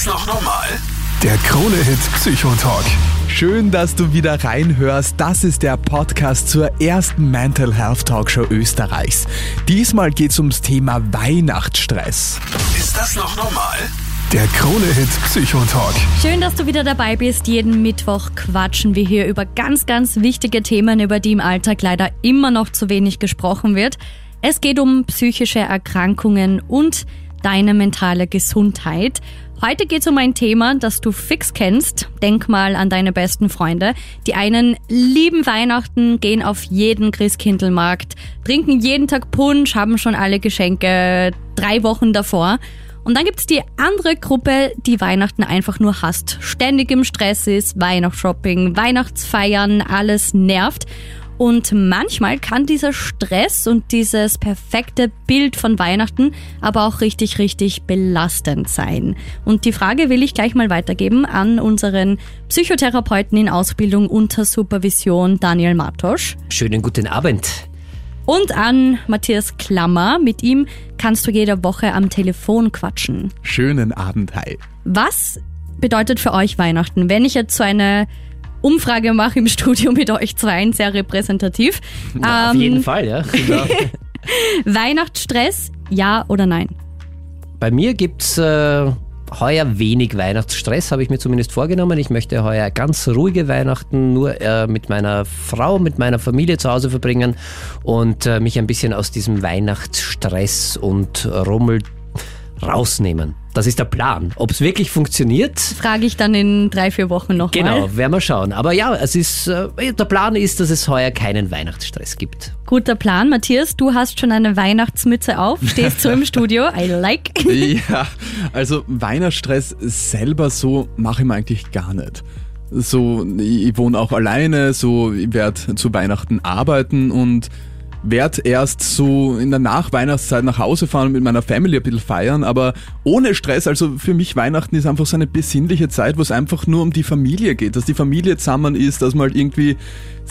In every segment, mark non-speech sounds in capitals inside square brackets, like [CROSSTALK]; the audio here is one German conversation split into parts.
das noch normal? Der Krone-Hit Psychotalk. Schön, dass du wieder reinhörst. Das ist der Podcast zur ersten Mental Health Talkshow Österreichs. Diesmal geht es ums Thema Weihnachtsstress. Ist das noch normal? Der Krone-Hit Psychotalk. Schön, dass du wieder dabei bist. Jeden Mittwoch quatschen wir hier über ganz, ganz wichtige Themen, über die im Alltag leider immer noch zu wenig gesprochen wird. Es geht um psychische Erkrankungen und deine mentale Gesundheit. Heute geht es um ein Thema, das du fix kennst. Denk mal an deine besten Freunde. Die einen lieben Weihnachten, gehen auf jeden Christkindlmarkt, trinken jeden Tag Punsch, haben schon alle Geschenke drei Wochen davor. Und dann gibt's die andere Gruppe, die Weihnachten einfach nur hasst. Ständig im Stress ist, Weihnachtsshopping, Weihnachtsfeiern, alles nervt. Und manchmal kann dieser Stress und dieses perfekte Bild von Weihnachten aber auch richtig, richtig belastend sein. Und die Frage will ich gleich mal weitergeben an unseren Psychotherapeuten in Ausbildung unter Supervision Daniel Matosch. Schönen guten Abend und an Matthias Klammer. Mit ihm kannst du jede Woche am Telefon quatschen. Schönen Abend, hi. Was bedeutet für euch Weihnachten? Wenn ich jetzt so eine Umfrage mache im Studio mit euch zwei, sehr repräsentativ. Na, ähm, auf jeden Fall, ja. [LAUGHS] Weihnachtsstress, ja oder nein? Bei mir gibt's äh, heuer wenig Weihnachtsstress, habe ich mir zumindest vorgenommen. Ich möchte heuer ganz ruhige Weihnachten nur äh, mit meiner Frau, mit meiner Familie zu Hause verbringen und äh, mich ein bisschen aus diesem Weihnachtsstress und Rummel rausnehmen. Das ist der Plan. Ob es wirklich funktioniert? Frage ich dann in drei, vier Wochen noch Genau, mal. werden wir schauen. Aber ja, es ist, äh, der Plan ist, dass es heuer keinen Weihnachtsstress gibt. Guter Plan. Matthias, du hast schon eine Weihnachtsmütze auf, stehst so im Studio. I like. [LAUGHS] Ja, also Weihnachtsstress selber so mache ich mir eigentlich gar nicht. So, ich wohne auch alleine, so, ich werde zu Weihnachten arbeiten und werde erst so in der Nachweihnachtszeit nach Hause fahren und mit meiner Family ein bisschen feiern, aber ohne Stress. Also für mich Weihnachten ist einfach so eine besinnliche Zeit, wo es einfach nur um die Familie geht, dass die Familie zusammen ist, dass man halt irgendwie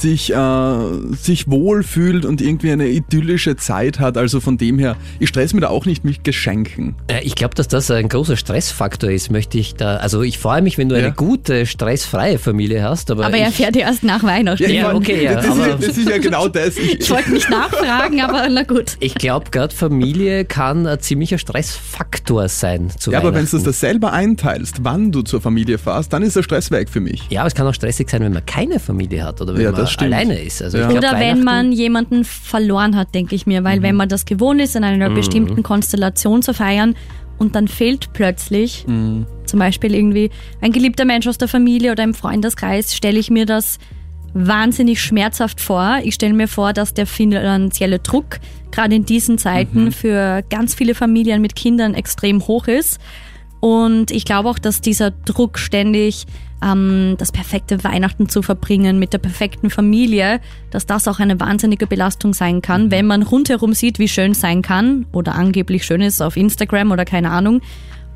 sich, äh, sich wohlfühlt und irgendwie eine idyllische Zeit hat. Also von dem her, ich stress mir da auch nicht mit Geschenken. Äh, ich glaube, dass das ein großer Stressfaktor ist, möchte ich da. Also ich freue mich, wenn du ja. eine gute, stressfreie Familie hast. Aber, aber er fährt erst nach Weihnachten. Ja, ja okay, ja. Das, ist, das ist ja genau das. Ich, ich wollte nicht nachfragen, aber na gut. Ich glaube, gerade Familie kann ein ziemlicher Stressfaktor sein. Zu ja, aber wenn du das selber einteilst, wann du zur Familie fährst, dann ist der Stress weg für mich. Ja, aber es kann auch stressig sein, wenn man keine Familie hat oder wenn ja, man alleine ist. Also ja. glaub, Oder wenn man jemanden verloren hat, denke ich mir, weil mhm. wenn man das gewohnt ist, in einer mhm. bestimmten Konstellation zu feiern und dann fehlt plötzlich mhm. zum Beispiel irgendwie ein geliebter Mensch aus der Familie oder im Freundeskreis, stelle ich mir das wahnsinnig schmerzhaft vor. Ich stelle mir vor, dass der finanzielle Druck gerade in diesen Zeiten mhm. für ganz viele Familien mit Kindern extrem hoch ist. Und ich glaube auch, dass dieser Druck ständig ähm, das perfekte Weihnachten zu verbringen mit der perfekten Familie, dass das auch eine wahnsinnige Belastung sein kann, mhm. wenn man rundherum sieht, wie schön sein kann oder angeblich schön ist auf Instagram oder keine Ahnung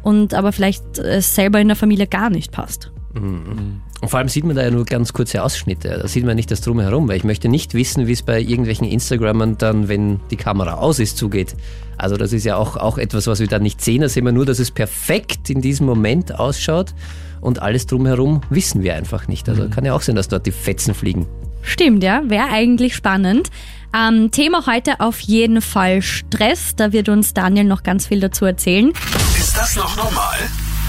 und aber vielleicht es selber in der Familie gar nicht passt. Mhm. Und vor allem sieht man da ja nur ganz kurze Ausschnitte. Da sieht man nicht das Drumherum, weil ich möchte nicht wissen, wie es bei irgendwelchen Instagrammern dann, wenn die Kamera aus ist, zugeht. Also das ist ja auch, auch etwas, was wir dann nicht sehen. Da sehen wir nur, dass es perfekt in diesem Moment ausschaut und alles drumherum wissen wir einfach nicht. Also mhm. kann ja auch sein, dass dort die Fetzen fliegen. Stimmt, ja, wäre eigentlich spannend. Ähm, Thema heute auf jeden Fall Stress. Da wird uns Daniel noch ganz viel dazu erzählen. Ist das noch normal?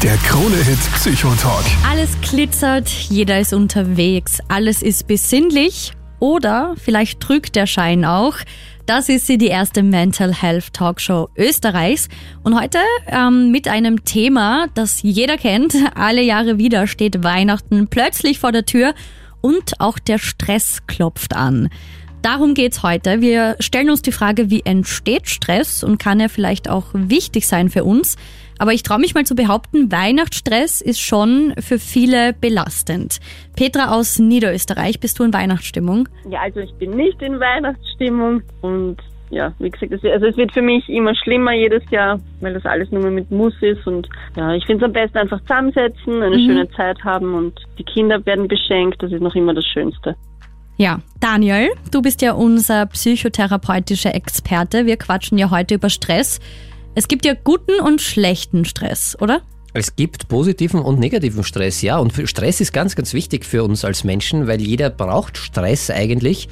Der Krone-Hit Psychotalk. Alles glitzert, jeder ist unterwegs, alles ist besinnlich oder vielleicht trügt der Schein auch. Das ist sie, die erste Mental Health Talkshow Österreichs. Und heute ähm, mit einem Thema, das jeder kennt. Alle Jahre wieder steht Weihnachten plötzlich vor der Tür und auch der Stress klopft an. Darum geht's heute. Wir stellen uns die Frage, wie entsteht Stress und kann er vielleicht auch wichtig sein für uns? Aber ich traue mich mal zu behaupten, Weihnachtsstress ist schon für viele belastend. Petra aus Niederösterreich, bist du in Weihnachtsstimmung? Ja, also ich bin nicht in Weihnachtsstimmung und ja, wie gesagt, also es wird für mich immer schlimmer jedes Jahr, weil das alles nur mehr mit Muss ist und ja, ich finde es am besten einfach zusammensetzen, eine mhm. schöne Zeit haben und die Kinder werden beschenkt, das ist noch immer das Schönste. Ja, Daniel, du bist ja unser psychotherapeutischer Experte. Wir quatschen ja heute über Stress. Es gibt ja guten und schlechten Stress, oder? Es gibt positiven und negativen Stress, ja. Und Stress ist ganz, ganz wichtig für uns als Menschen, weil jeder braucht Stress eigentlich,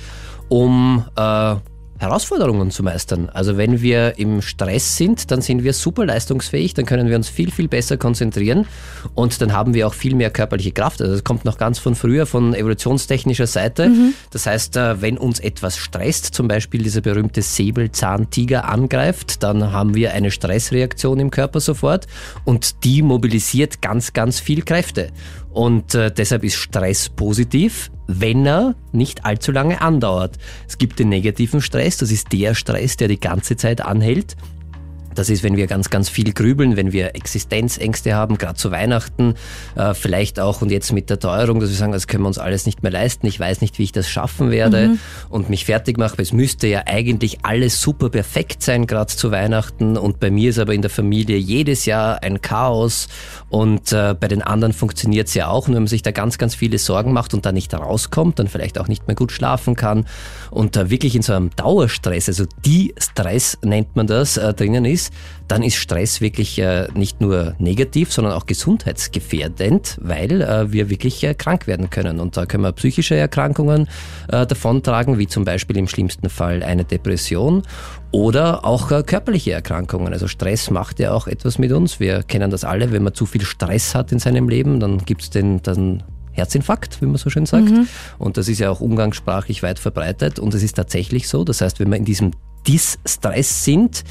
um äh, Herausforderungen zu meistern. Also wenn wir im Stress sind, dann sind wir super leistungsfähig, dann können wir uns viel, viel besser konzentrieren und dann haben wir auch viel mehr körperliche Kraft. Also das kommt noch ganz von früher, von evolutionstechnischer Seite. Mhm. Das heißt, äh, wenn uns etwas stresst, zum Beispiel dieser berühmte Säbelzahntiger angreift, dann haben wir eine Stressreaktion im Körper sofort und die mobilisiert ganz, ganz viel Kräfte. Und äh, deshalb ist Stress positiv, wenn er nicht allzu lange andauert. Es gibt den negativen Stress, das ist der Stress, der die ganze Zeit anhält. Das ist, wenn wir ganz, ganz viel grübeln, wenn wir Existenzängste haben, gerade zu Weihnachten, äh, vielleicht auch und jetzt mit der Teuerung, dass wir sagen, das können wir uns alles nicht mehr leisten, ich weiß nicht, wie ich das schaffen werde mhm. und mich fertig mache. Es müsste ja eigentlich alles super perfekt sein, gerade zu Weihnachten und bei mir ist aber in der Familie jedes Jahr ein Chaos und äh, bei den anderen funktioniert es ja auch. Und wenn man sich da ganz, ganz viele Sorgen macht und da nicht rauskommt, dann vielleicht auch nicht mehr gut schlafen kann und da wirklich in so einem Dauerstress, also die Stress nennt man das, äh, drinnen ist, ist, dann ist Stress wirklich äh, nicht nur negativ, sondern auch gesundheitsgefährdend, weil äh, wir wirklich äh, krank werden können. Und da können wir psychische Erkrankungen äh, davontragen, wie zum Beispiel im schlimmsten Fall eine Depression oder auch äh, körperliche Erkrankungen. Also Stress macht ja auch etwas mit uns. Wir kennen das alle, wenn man zu viel Stress hat in seinem Leben, dann gibt es den dann Herzinfarkt, wie man so schön sagt. Mhm. Und das ist ja auch umgangssprachlich weit verbreitet. Und es ist tatsächlich so. Das heißt, wenn wir in diesem Distress sind,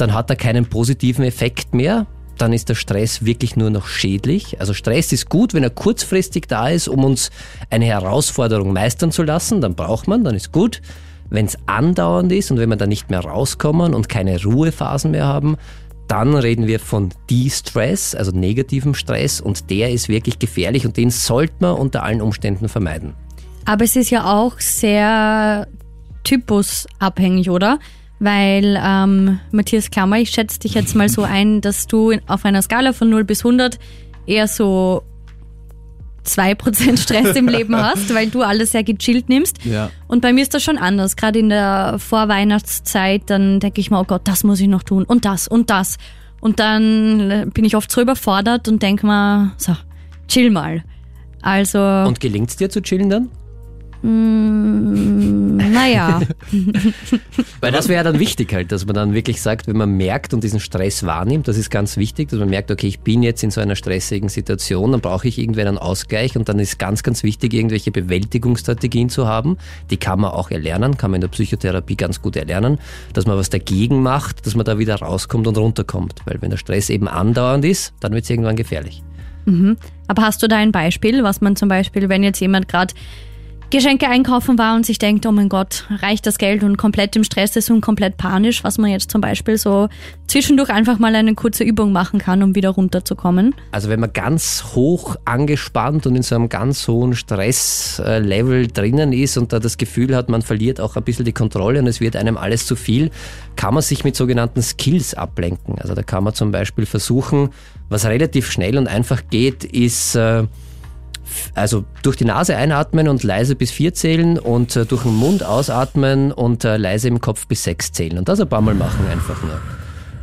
dann hat er keinen positiven Effekt mehr. Dann ist der Stress wirklich nur noch schädlich. Also Stress ist gut, wenn er kurzfristig da ist, um uns eine Herausforderung meistern zu lassen. Dann braucht man, dann ist gut. Wenn es andauernd ist und wenn wir dann nicht mehr rauskommen und keine Ruhephasen mehr haben, dann reden wir von De-Stress, also negativem Stress und der ist wirklich gefährlich und den sollte man unter allen Umständen vermeiden. Aber es ist ja auch sehr typusabhängig, oder? Weil ähm, Matthias Klammer, ich schätze dich jetzt mal so ein, dass du auf einer Skala von 0 bis 100 eher so 2% Stress im Leben [LAUGHS] hast, weil du alles sehr gechillt nimmst. Ja. Und bei mir ist das schon anders. Gerade in der Vorweihnachtszeit, dann denke ich mir, oh Gott, das muss ich noch tun und das und das. Und dann bin ich oft so überfordert und denke mir, so, chill mal. Also. Und gelingt es dir zu chillen dann? Mm, naja. [LAUGHS] Weil das wäre dann wichtig halt, dass man dann wirklich sagt, wenn man merkt und diesen Stress wahrnimmt, das ist ganz wichtig, dass man merkt, okay, ich bin jetzt in so einer stressigen Situation, dann brauche ich irgendwann einen Ausgleich und dann ist ganz, ganz wichtig, irgendwelche Bewältigungsstrategien zu haben. Die kann man auch erlernen, kann man in der Psychotherapie ganz gut erlernen, dass man was dagegen macht, dass man da wieder rauskommt und runterkommt. Weil wenn der Stress eben andauernd ist, dann wird es irgendwann gefährlich. Mhm. Aber hast du da ein Beispiel, was man zum Beispiel, wenn jetzt jemand gerade Geschenke einkaufen war und sich denkt, oh mein Gott, reicht das Geld und komplett im Stress ist und komplett panisch, was man jetzt zum Beispiel so zwischendurch einfach mal eine kurze Übung machen kann, um wieder runterzukommen. Also wenn man ganz hoch angespannt und in so einem ganz hohen Stresslevel drinnen ist und da das Gefühl hat, man verliert auch ein bisschen die Kontrolle und es wird einem alles zu viel, kann man sich mit sogenannten Skills ablenken. Also da kann man zum Beispiel versuchen, was relativ schnell und einfach geht, ist äh, also durch die Nase einatmen und leise bis vier zählen und äh, durch den Mund ausatmen und äh, leise im Kopf bis sechs zählen. Und das ein paar Mal machen einfach nur.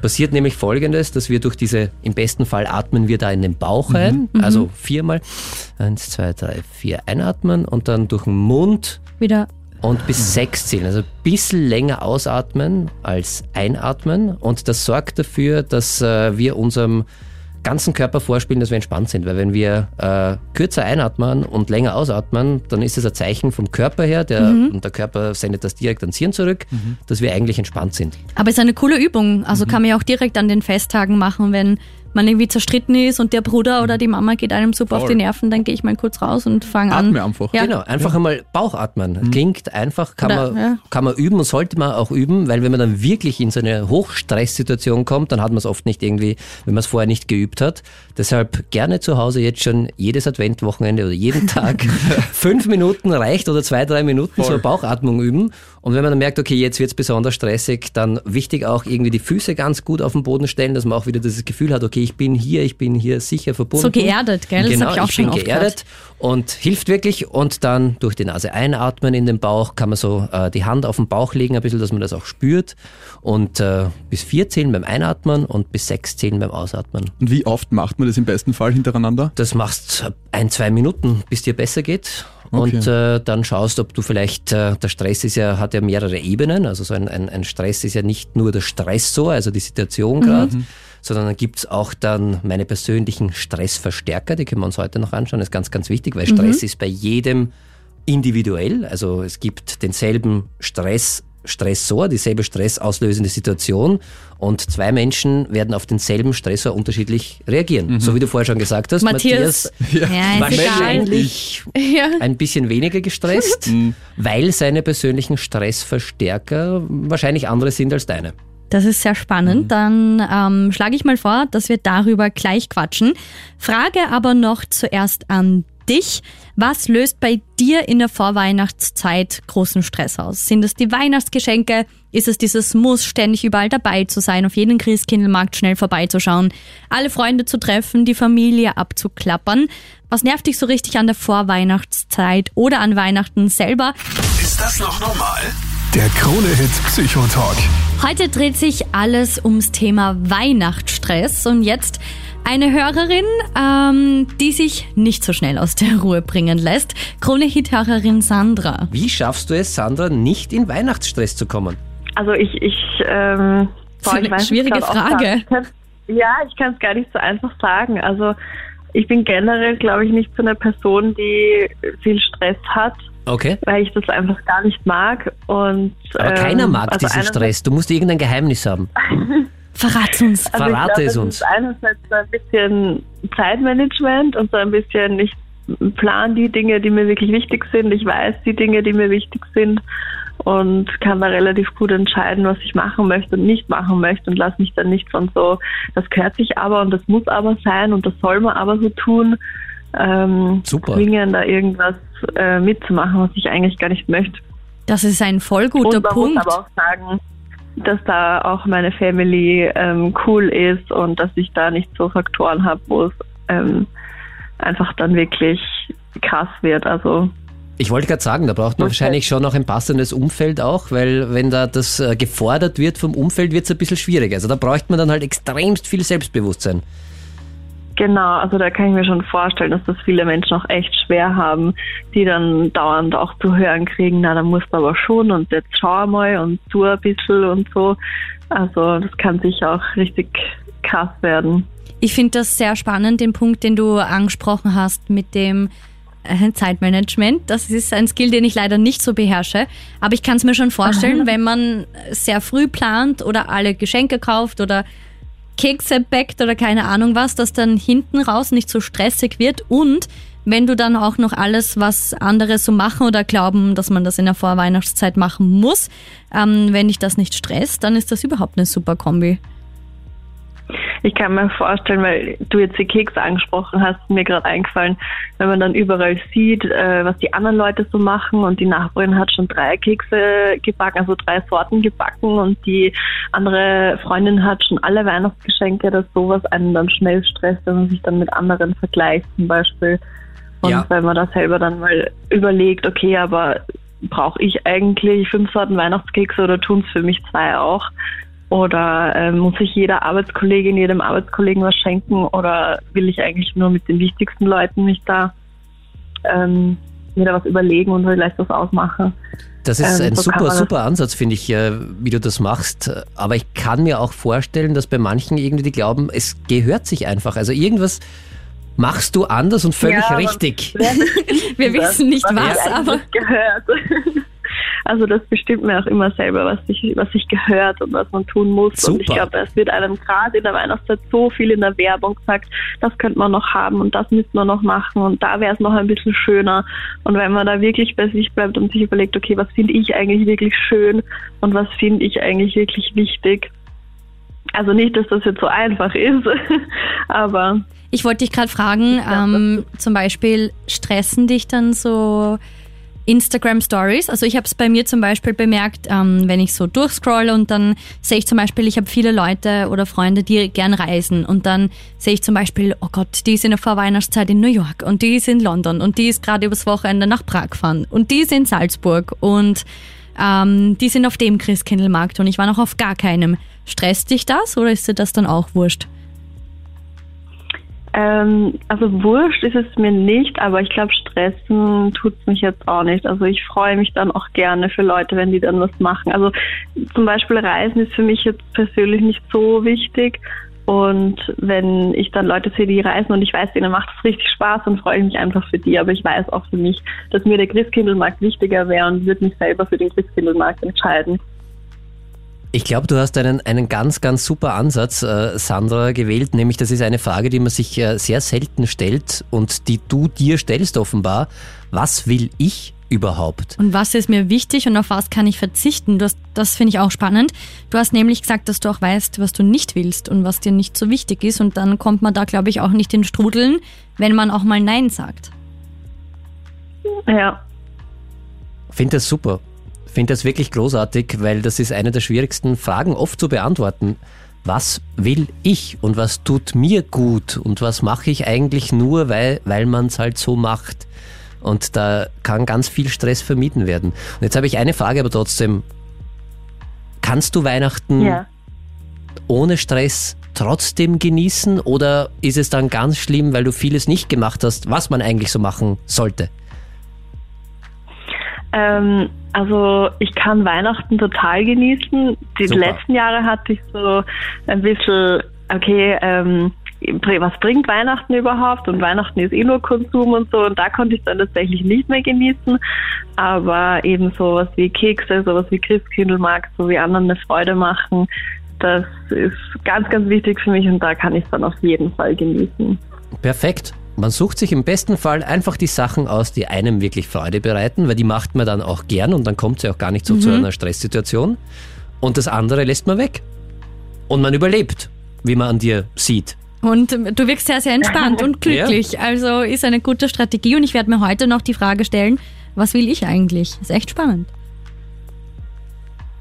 Passiert nämlich folgendes, dass wir durch diese, im besten Fall atmen wir da in den Bauch ein, mhm. also viermal. Eins, zwei, drei, vier einatmen und dann durch den Mund wieder und bis sechs zählen. Also ein bisschen länger ausatmen als einatmen. Und das sorgt dafür, dass äh, wir unserem ganzen Körper vorspielen, dass wir entspannt sind. Weil wenn wir äh, kürzer einatmen und länger ausatmen, dann ist es ein Zeichen vom Körper her, der, mhm. und der Körper sendet das direkt ans Hirn zurück, mhm. dass wir eigentlich entspannt sind. Aber es ist eine coole Übung. Also mhm. kann man ja auch direkt an den Festtagen machen, wenn man irgendwie zerstritten ist und der Bruder oder die Mama geht einem super Voll. auf die Nerven, dann gehe ich mal kurz raus und fange an. Atme einfach. Ja. Genau, einfach ja. einmal Bauchatmen. Mhm. Klingt einfach, kann, oder, man, ja. kann man üben und sollte man auch üben, weil wenn man dann wirklich in so eine Hochstresssituation kommt, dann hat man es oft nicht irgendwie, wenn man es vorher nicht geübt hat. Deshalb gerne zu Hause jetzt schon jedes Adventwochenende oder jeden Tag [LAUGHS] fünf Minuten reicht oder zwei, drei Minuten Voll. so Bauchatmung üben. Und wenn man dann merkt, okay, jetzt wird es besonders stressig, dann wichtig auch irgendwie die Füße ganz gut auf den Boden stellen, dass man auch wieder das Gefühl hat, okay, ich bin hier, ich bin hier sicher verbunden. So geerdet, gell? Das Genau, hab ich auch schon bin oft geerdet und hilft wirklich. Und dann durch die Nase einatmen in den Bauch, kann man so äh, die Hand auf den Bauch legen, ein bisschen, dass man das auch spürt. Und äh, bis vier zählen beim Einatmen und bis sechs zählen beim Ausatmen. Und wie oft macht man das im besten Fall hintereinander? Das machst ein, zwei Minuten, bis dir besser geht. Okay. Und äh, dann schaust, ob du vielleicht, äh, der Stress ist ja, hat ja mehrere Ebenen. Also so ein, ein, ein Stress ist ja nicht nur der Stressor, also die Situation gerade, sondern dann gibt's auch dann meine persönlichen Stressverstärker, die können wir uns heute noch anschauen, das ist ganz, ganz wichtig, weil Stress ist bei jedem individuell. Also es gibt denselben Stress, Stressor, dieselbe stressauslösende Situation und zwei Menschen werden auf denselben Stressor unterschiedlich reagieren. So wie du vorher schon gesagt hast, Matthias, ja, ist egal. wahrscheinlich Ja. ein bisschen weniger gestresst, weil seine persönlichen Stressverstärker wahrscheinlich andere sind als deine. Das ist sehr spannend. Dann ähm, schlage ich mal vor, dass wir darüber gleich quatschen. Frage aber noch zuerst an dich. Was löst bei dir in der Vorweihnachtszeit großen Stress aus? Sind es die Weihnachtsgeschenke? Ist es dieses Muss, ständig überall dabei zu sein, auf jeden Christkindlmarkt schnell vorbeizuschauen, alle Freunde zu treffen, die Familie abzuklappern? Was nervt dich so richtig an der Vorweihnachtszeit oder an Weihnachten selber? Ist das noch normal? Der Krone-Hit Psychotalk. Heute dreht sich alles ums Thema Weihnachtsstress und jetzt eine Hörerin, ähm, die sich nicht so schnell aus der Ruhe bringen lässt. Krone-Hit-Hörerin Sandra. Wie schaffst du es, Sandra, nicht in Weihnachtsstress zu kommen? Also ich, ich, ähm, boah, ich weiß Schwierige Frage. Ja, ich kann es gar nicht so einfach sagen. Also ich bin generell, glaube ich, nicht so eine Person, die viel Stress hat, Okay. weil ich das einfach gar nicht mag. Und, Aber ähm, keiner mag also diesen Stress. Du musst irgendein Geheimnis haben. [LAUGHS] Verrat's uns. Also Verrate ich glaub, es uns. Ist einerseits so ein bisschen Zeitmanagement und so ein bisschen, ich plan die Dinge, die mir wirklich wichtig sind. Ich weiß die Dinge, die mir wichtig sind und kann da relativ gut entscheiden, was ich machen möchte und nicht machen möchte und lasse mich dann nicht von so, das gehört sich aber und das muss aber sein und das soll man aber so tun, ähm, Super. zwingen, da irgendwas äh, mitzumachen, was ich eigentlich gar nicht möchte. Das ist ein voll guter Und man Punkt. muss aber auch sagen, dass da auch meine Family ähm, cool ist und dass ich da nicht so Faktoren habe, wo es ähm, einfach dann wirklich krass wird. Also Ich wollte gerade sagen, da braucht man Okay. wahrscheinlich schon noch ein passendes Umfeld auch, weil wenn da das äh, gefordert wird vom Umfeld, wird es ein bisschen schwierig. Also da bräuchte man dann halt extremst viel Selbstbewusstsein. Genau, also da kann ich mir schon vorstellen, dass das viele Menschen auch echt schwer haben, die dann dauernd auch zu hören kriegen, na, da musst du aber schon und jetzt schau mal und tu ein bisschen und so. Also das kann sicher auch richtig krass werden. Ich finde das sehr spannend, den Punkt, den du angesprochen hast mit dem äh, Zeitmanagement. Das ist ein Skill, den ich leider nicht so beherrsche. Aber ich kann es mir schon vorstellen, wenn man sehr früh plant oder alle Geschenke kauft oder Kekse backt oder keine Ahnung was, dass dann hinten raus nicht so stressig wird und wenn du dann auch noch alles, was andere so machen oder glauben, dass man das in der Vorweihnachtszeit machen muss, ähm, wenn dich das nicht stresst, dann ist das überhaupt eine super Kombi. Ich kann mir vorstellen, weil du jetzt die Kekse angesprochen hast, mir gerade eingefallen, wenn man dann überall sieht, äh, was die anderen Leute so machen und die Nachbarin hat schon drei Kekse gebacken, also drei Sorten gebacken und die andere Freundin hat schon alle Weihnachtsgeschenke, dass sowas einen dann schnell stresst, wenn man sich dann mit anderen vergleicht zum Beispiel. Und Ja. wenn man da selber dann mal überlegt, okay, aber brauche ich eigentlich fünf Sorten Weihnachtskekse oder tun es für mich zwei auch? Oder ähm, muss ich jeder Arbeitskollegin, jedem Arbeitskollegen was schenken? Oder will ich eigentlich nur mit den wichtigsten Leuten mich da ähm, mir da was überlegen und vielleicht was ausmachen? Das ist Ähm, ein so super, super Ansatz, finde ich, äh, wie du das machst. Aber ich kann mir auch vorstellen, dass bei manchen irgendwie die glauben, es gehört sich einfach. Also irgendwas machst du anders und völlig Ja, richtig. [LAUGHS] Wir wissen nicht was, ich aber gehört. Also das bestimmt mir auch immer selber, was sich was sich gehört und was man tun muss. Und ich Super. glaube, es wird einem gerade in der Weihnachtszeit so viel in der Werbung gesagt, das könnte man noch haben und das müsste man noch machen und da wäre es noch ein bisschen schöner. Und wenn man da wirklich bei sich bleibt und sich überlegt, okay, was finde ich eigentlich wirklich schön und was finde ich eigentlich wirklich wichtig. Also nicht, dass das jetzt so einfach ist, [LAUGHS] aber Ich wollte dich gerade fragen, ähm, zum Beispiel stressen dich dann so Instagram Stories. Also ich habe es bei mir zum Beispiel bemerkt, ähm, wenn ich so durchscroll und dann sehe ich zum Beispiel, ich habe viele Leute oder Freunde, die gern reisen und dann sehe ich zum Beispiel, oh Gott, die ist in der Vorweihnachtszeit in New York und die ist in London und die ist gerade übers Wochenende nach Prag gefahren und die ist in Salzburg und ähm, die sind auf dem Christkindlmarkt und ich war noch auf gar keinem. Stresst dich das oder ist dir das dann auch wurscht? Ähm, also wurscht ist es mir nicht, aber ich glaube, stressen tut es mich jetzt auch nicht. Also ich freue mich dann auch gerne für Leute, wenn die dann was machen. Also zum Beispiel Reisen ist für mich jetzt persönlich nicht so wichtig. Und wenn ich dann Leute sehe, die reisen und ich weiß, denen macht es richtig Spaß, dann freue ich mich einfach für die. Aber ich weiß auch für mich, dass mir der Christkindlmarkt wichtiger wäre und würde mich selber für den Christkindlmarkt entscheiden. Ich glaube, du hast einen, einen ganz, ganz super Ansatz, äh, Sandra, gewählt, nämlich das ist eine Frage, die man sich äh, sehr selten stellt und die du dir stellst offenbar. Was will ich überhaupt? Und was ist mir wichtig und auf was kann ich verzichten? Du hast, das finde ich auch spannend. Du hast nämlich gesagt, dass du auch weißt, was du nicht willst und was dir nicht so wichtig ist und dann kommt man da, glaube ich, auch nicht in Strudeln, wenn man auch mal Nein sagt. Ja. Finde das super finde das wirklich großartig, weil das ist eine der schwierigsten Fragen oft zu beantworten. Was will ich und was tut mir gut und was mache ich eigentlich nur, weil, weil man es halt so macht? Und da kann ganz viel Stress vermieden werden. Und jetzt habe ich eine Frage, aber trotzdem. Kannst du Weihnachten Ja. ohne Stress trotzdem genießen oder ist es dann ganz schlimm, weil du vieles nicht gemacht hast, was man eigentlich so machen sollte? Ähm, also ich kann Weihnachten total genießen. Die Super. letzten Jahre hatte ich so ein bisschen, okay, ähm, was bringt Weihnachten überhaupt? Und Weihnachten ist eh nur Konsum und so. Und da konnte ich dann tatsächlich nicht mehr genießen. Aber eben sowas wie Kekse, sowas wie Christkindlmarkt, so wie anderen eine Freude machen, das ist ganz, ganz wichtig für mich und da kann ich es dann auf jeden Fall genießen. Perfekt. Man sucht sich im besten Fall einfach die Sachen aus, die einem wirklich Freude bereiten, weil die macht man dann auch gern und dann kommt sie auch gar nicht so zu einer Stresssituation. Und das andere lässt man weg. Und man überlebt, wie man an dir sieht. Und ähm, du wirkst sehr, sehr entspannt und [LAUGHS] glücklich. Also ist eine gute Strategie und ich werde mir heute noch die Frage stellen, was will ich eigentlich? Ist echt spannend.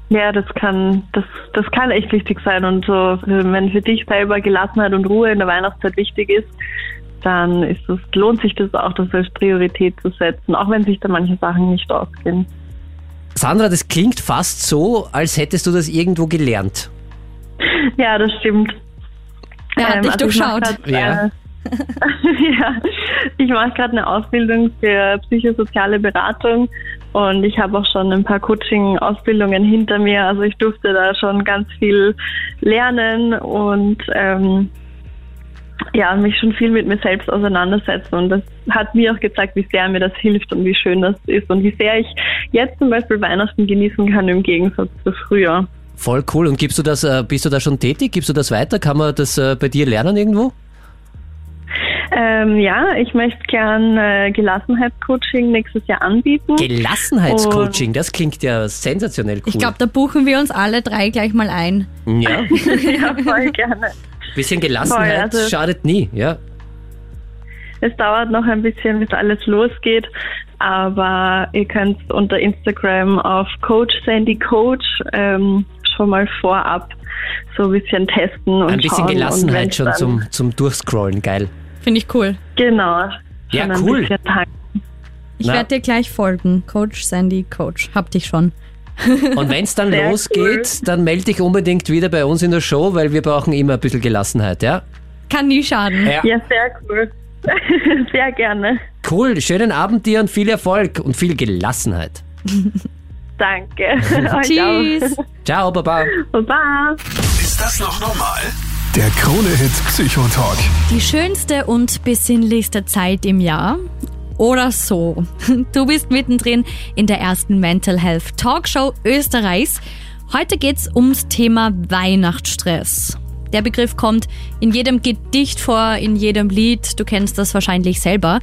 Ja, das kann, das, das kann echt wichtig sein. Und so, wenn für dich selber Gelassenheit und Ruhe in der Weihnachtszeit wichtig ist, dann ist es, lohnt sich das auch, das als Priorität zu setzen, auch wenn sich da manche Sachen nicht ausgehen. Sandra, das klingt fast so, als hättest du das irgendwo gelernt. Ja, das stimmt. Wer hat Ähm, dich also ich durchschaut? grad, Ja. Äh, [LAUGHS] ja, ich mache gerade eine Ausbildung für psychosoziale Beratung und ich habe auch schon ein paar Coaching-Ausbildungen hinter mir. Also ich durfte da schon ganz viel lernen und ähm, ja, mich schon viel mit mir selbst auseinandersetzen. Und das hat mir auch gezeigt, wie sehr mir das hilft und wie schön das ist und wie sehr ich jetzt zum Beispiel Weihnachten genießen kann im Gegensatz zu früher. Voll cool. Und gibst du das, äh, bist du da schon tätig? Gibst du das weiter? Kann man das äh, bei dir lernen irgendwo? Ähm, ja, ich möchte gern äh, Gelassenheitscoaching nächstes Jahr anbieten. Gelassenheitscoaching, das klingt ja sensationell cool. Ich glaube, da buchen wir uns alle drei gleich mal ein. ja, [LAUGHS] ja, voll gerne. Bisschen Gelassenheit Voll, also- schadet nie, ja. Es dauert noch ein bisschen, bis alles losgeht, aber ihr könnt unter Instagram auf Coach Sandy Coach ähm, schon mal vorab so ein bisschen testen und Ein bisschen schauen. Gelassenheit schon zum, zum Durchscrollen, geil. Finde ich cool. Genau. Ja, cool. Ich werde dir gleich folgen. Coach Sandy Coach. Hab dich schon. [LAUGHS] Und wenn es dann Sehr losgeht, dann melde dich unbedingt wieder bei uns in der Show, weil wir brauchen immer ein bisschen Gelassenheit, ja? Kann nie schaden. Ja. Ja, sehr cool. [LAUGHS] sehr gerne. Cool, schönen Abend dir und viel Erfolg und viel Gelassenheit. [LAUGHS] Danke. Tschüss. Ciao, Baba. Baba. Ist das noch normal? Der Krone-Hit Psychotalk. Die schönste und besinnlichste Zeit im Jahr. Oder so. [LAUGHS] Du bist mittendrin in der ersten Mental Health Talkshow Österreichs. Heute geht's ums Thema Weihnachtsstress. Der Begriff kommt in jedem Gedicht vor, in jedem Lied. Du kennst das wahrscheinlich selber.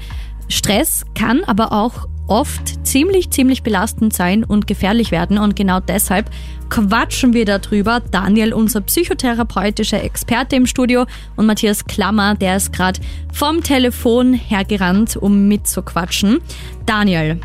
Stress kann aber auch oft ziemlich, ziemlich belastend sein und gefährlich werden. Und genau deshalb quatschen wir darüber. Daniel, unser psychotherapeutischer Experte im Studio und Matthias Klammer, der ist gerade vom Telefon hergerannt, um mitzuquatschen. Daniel,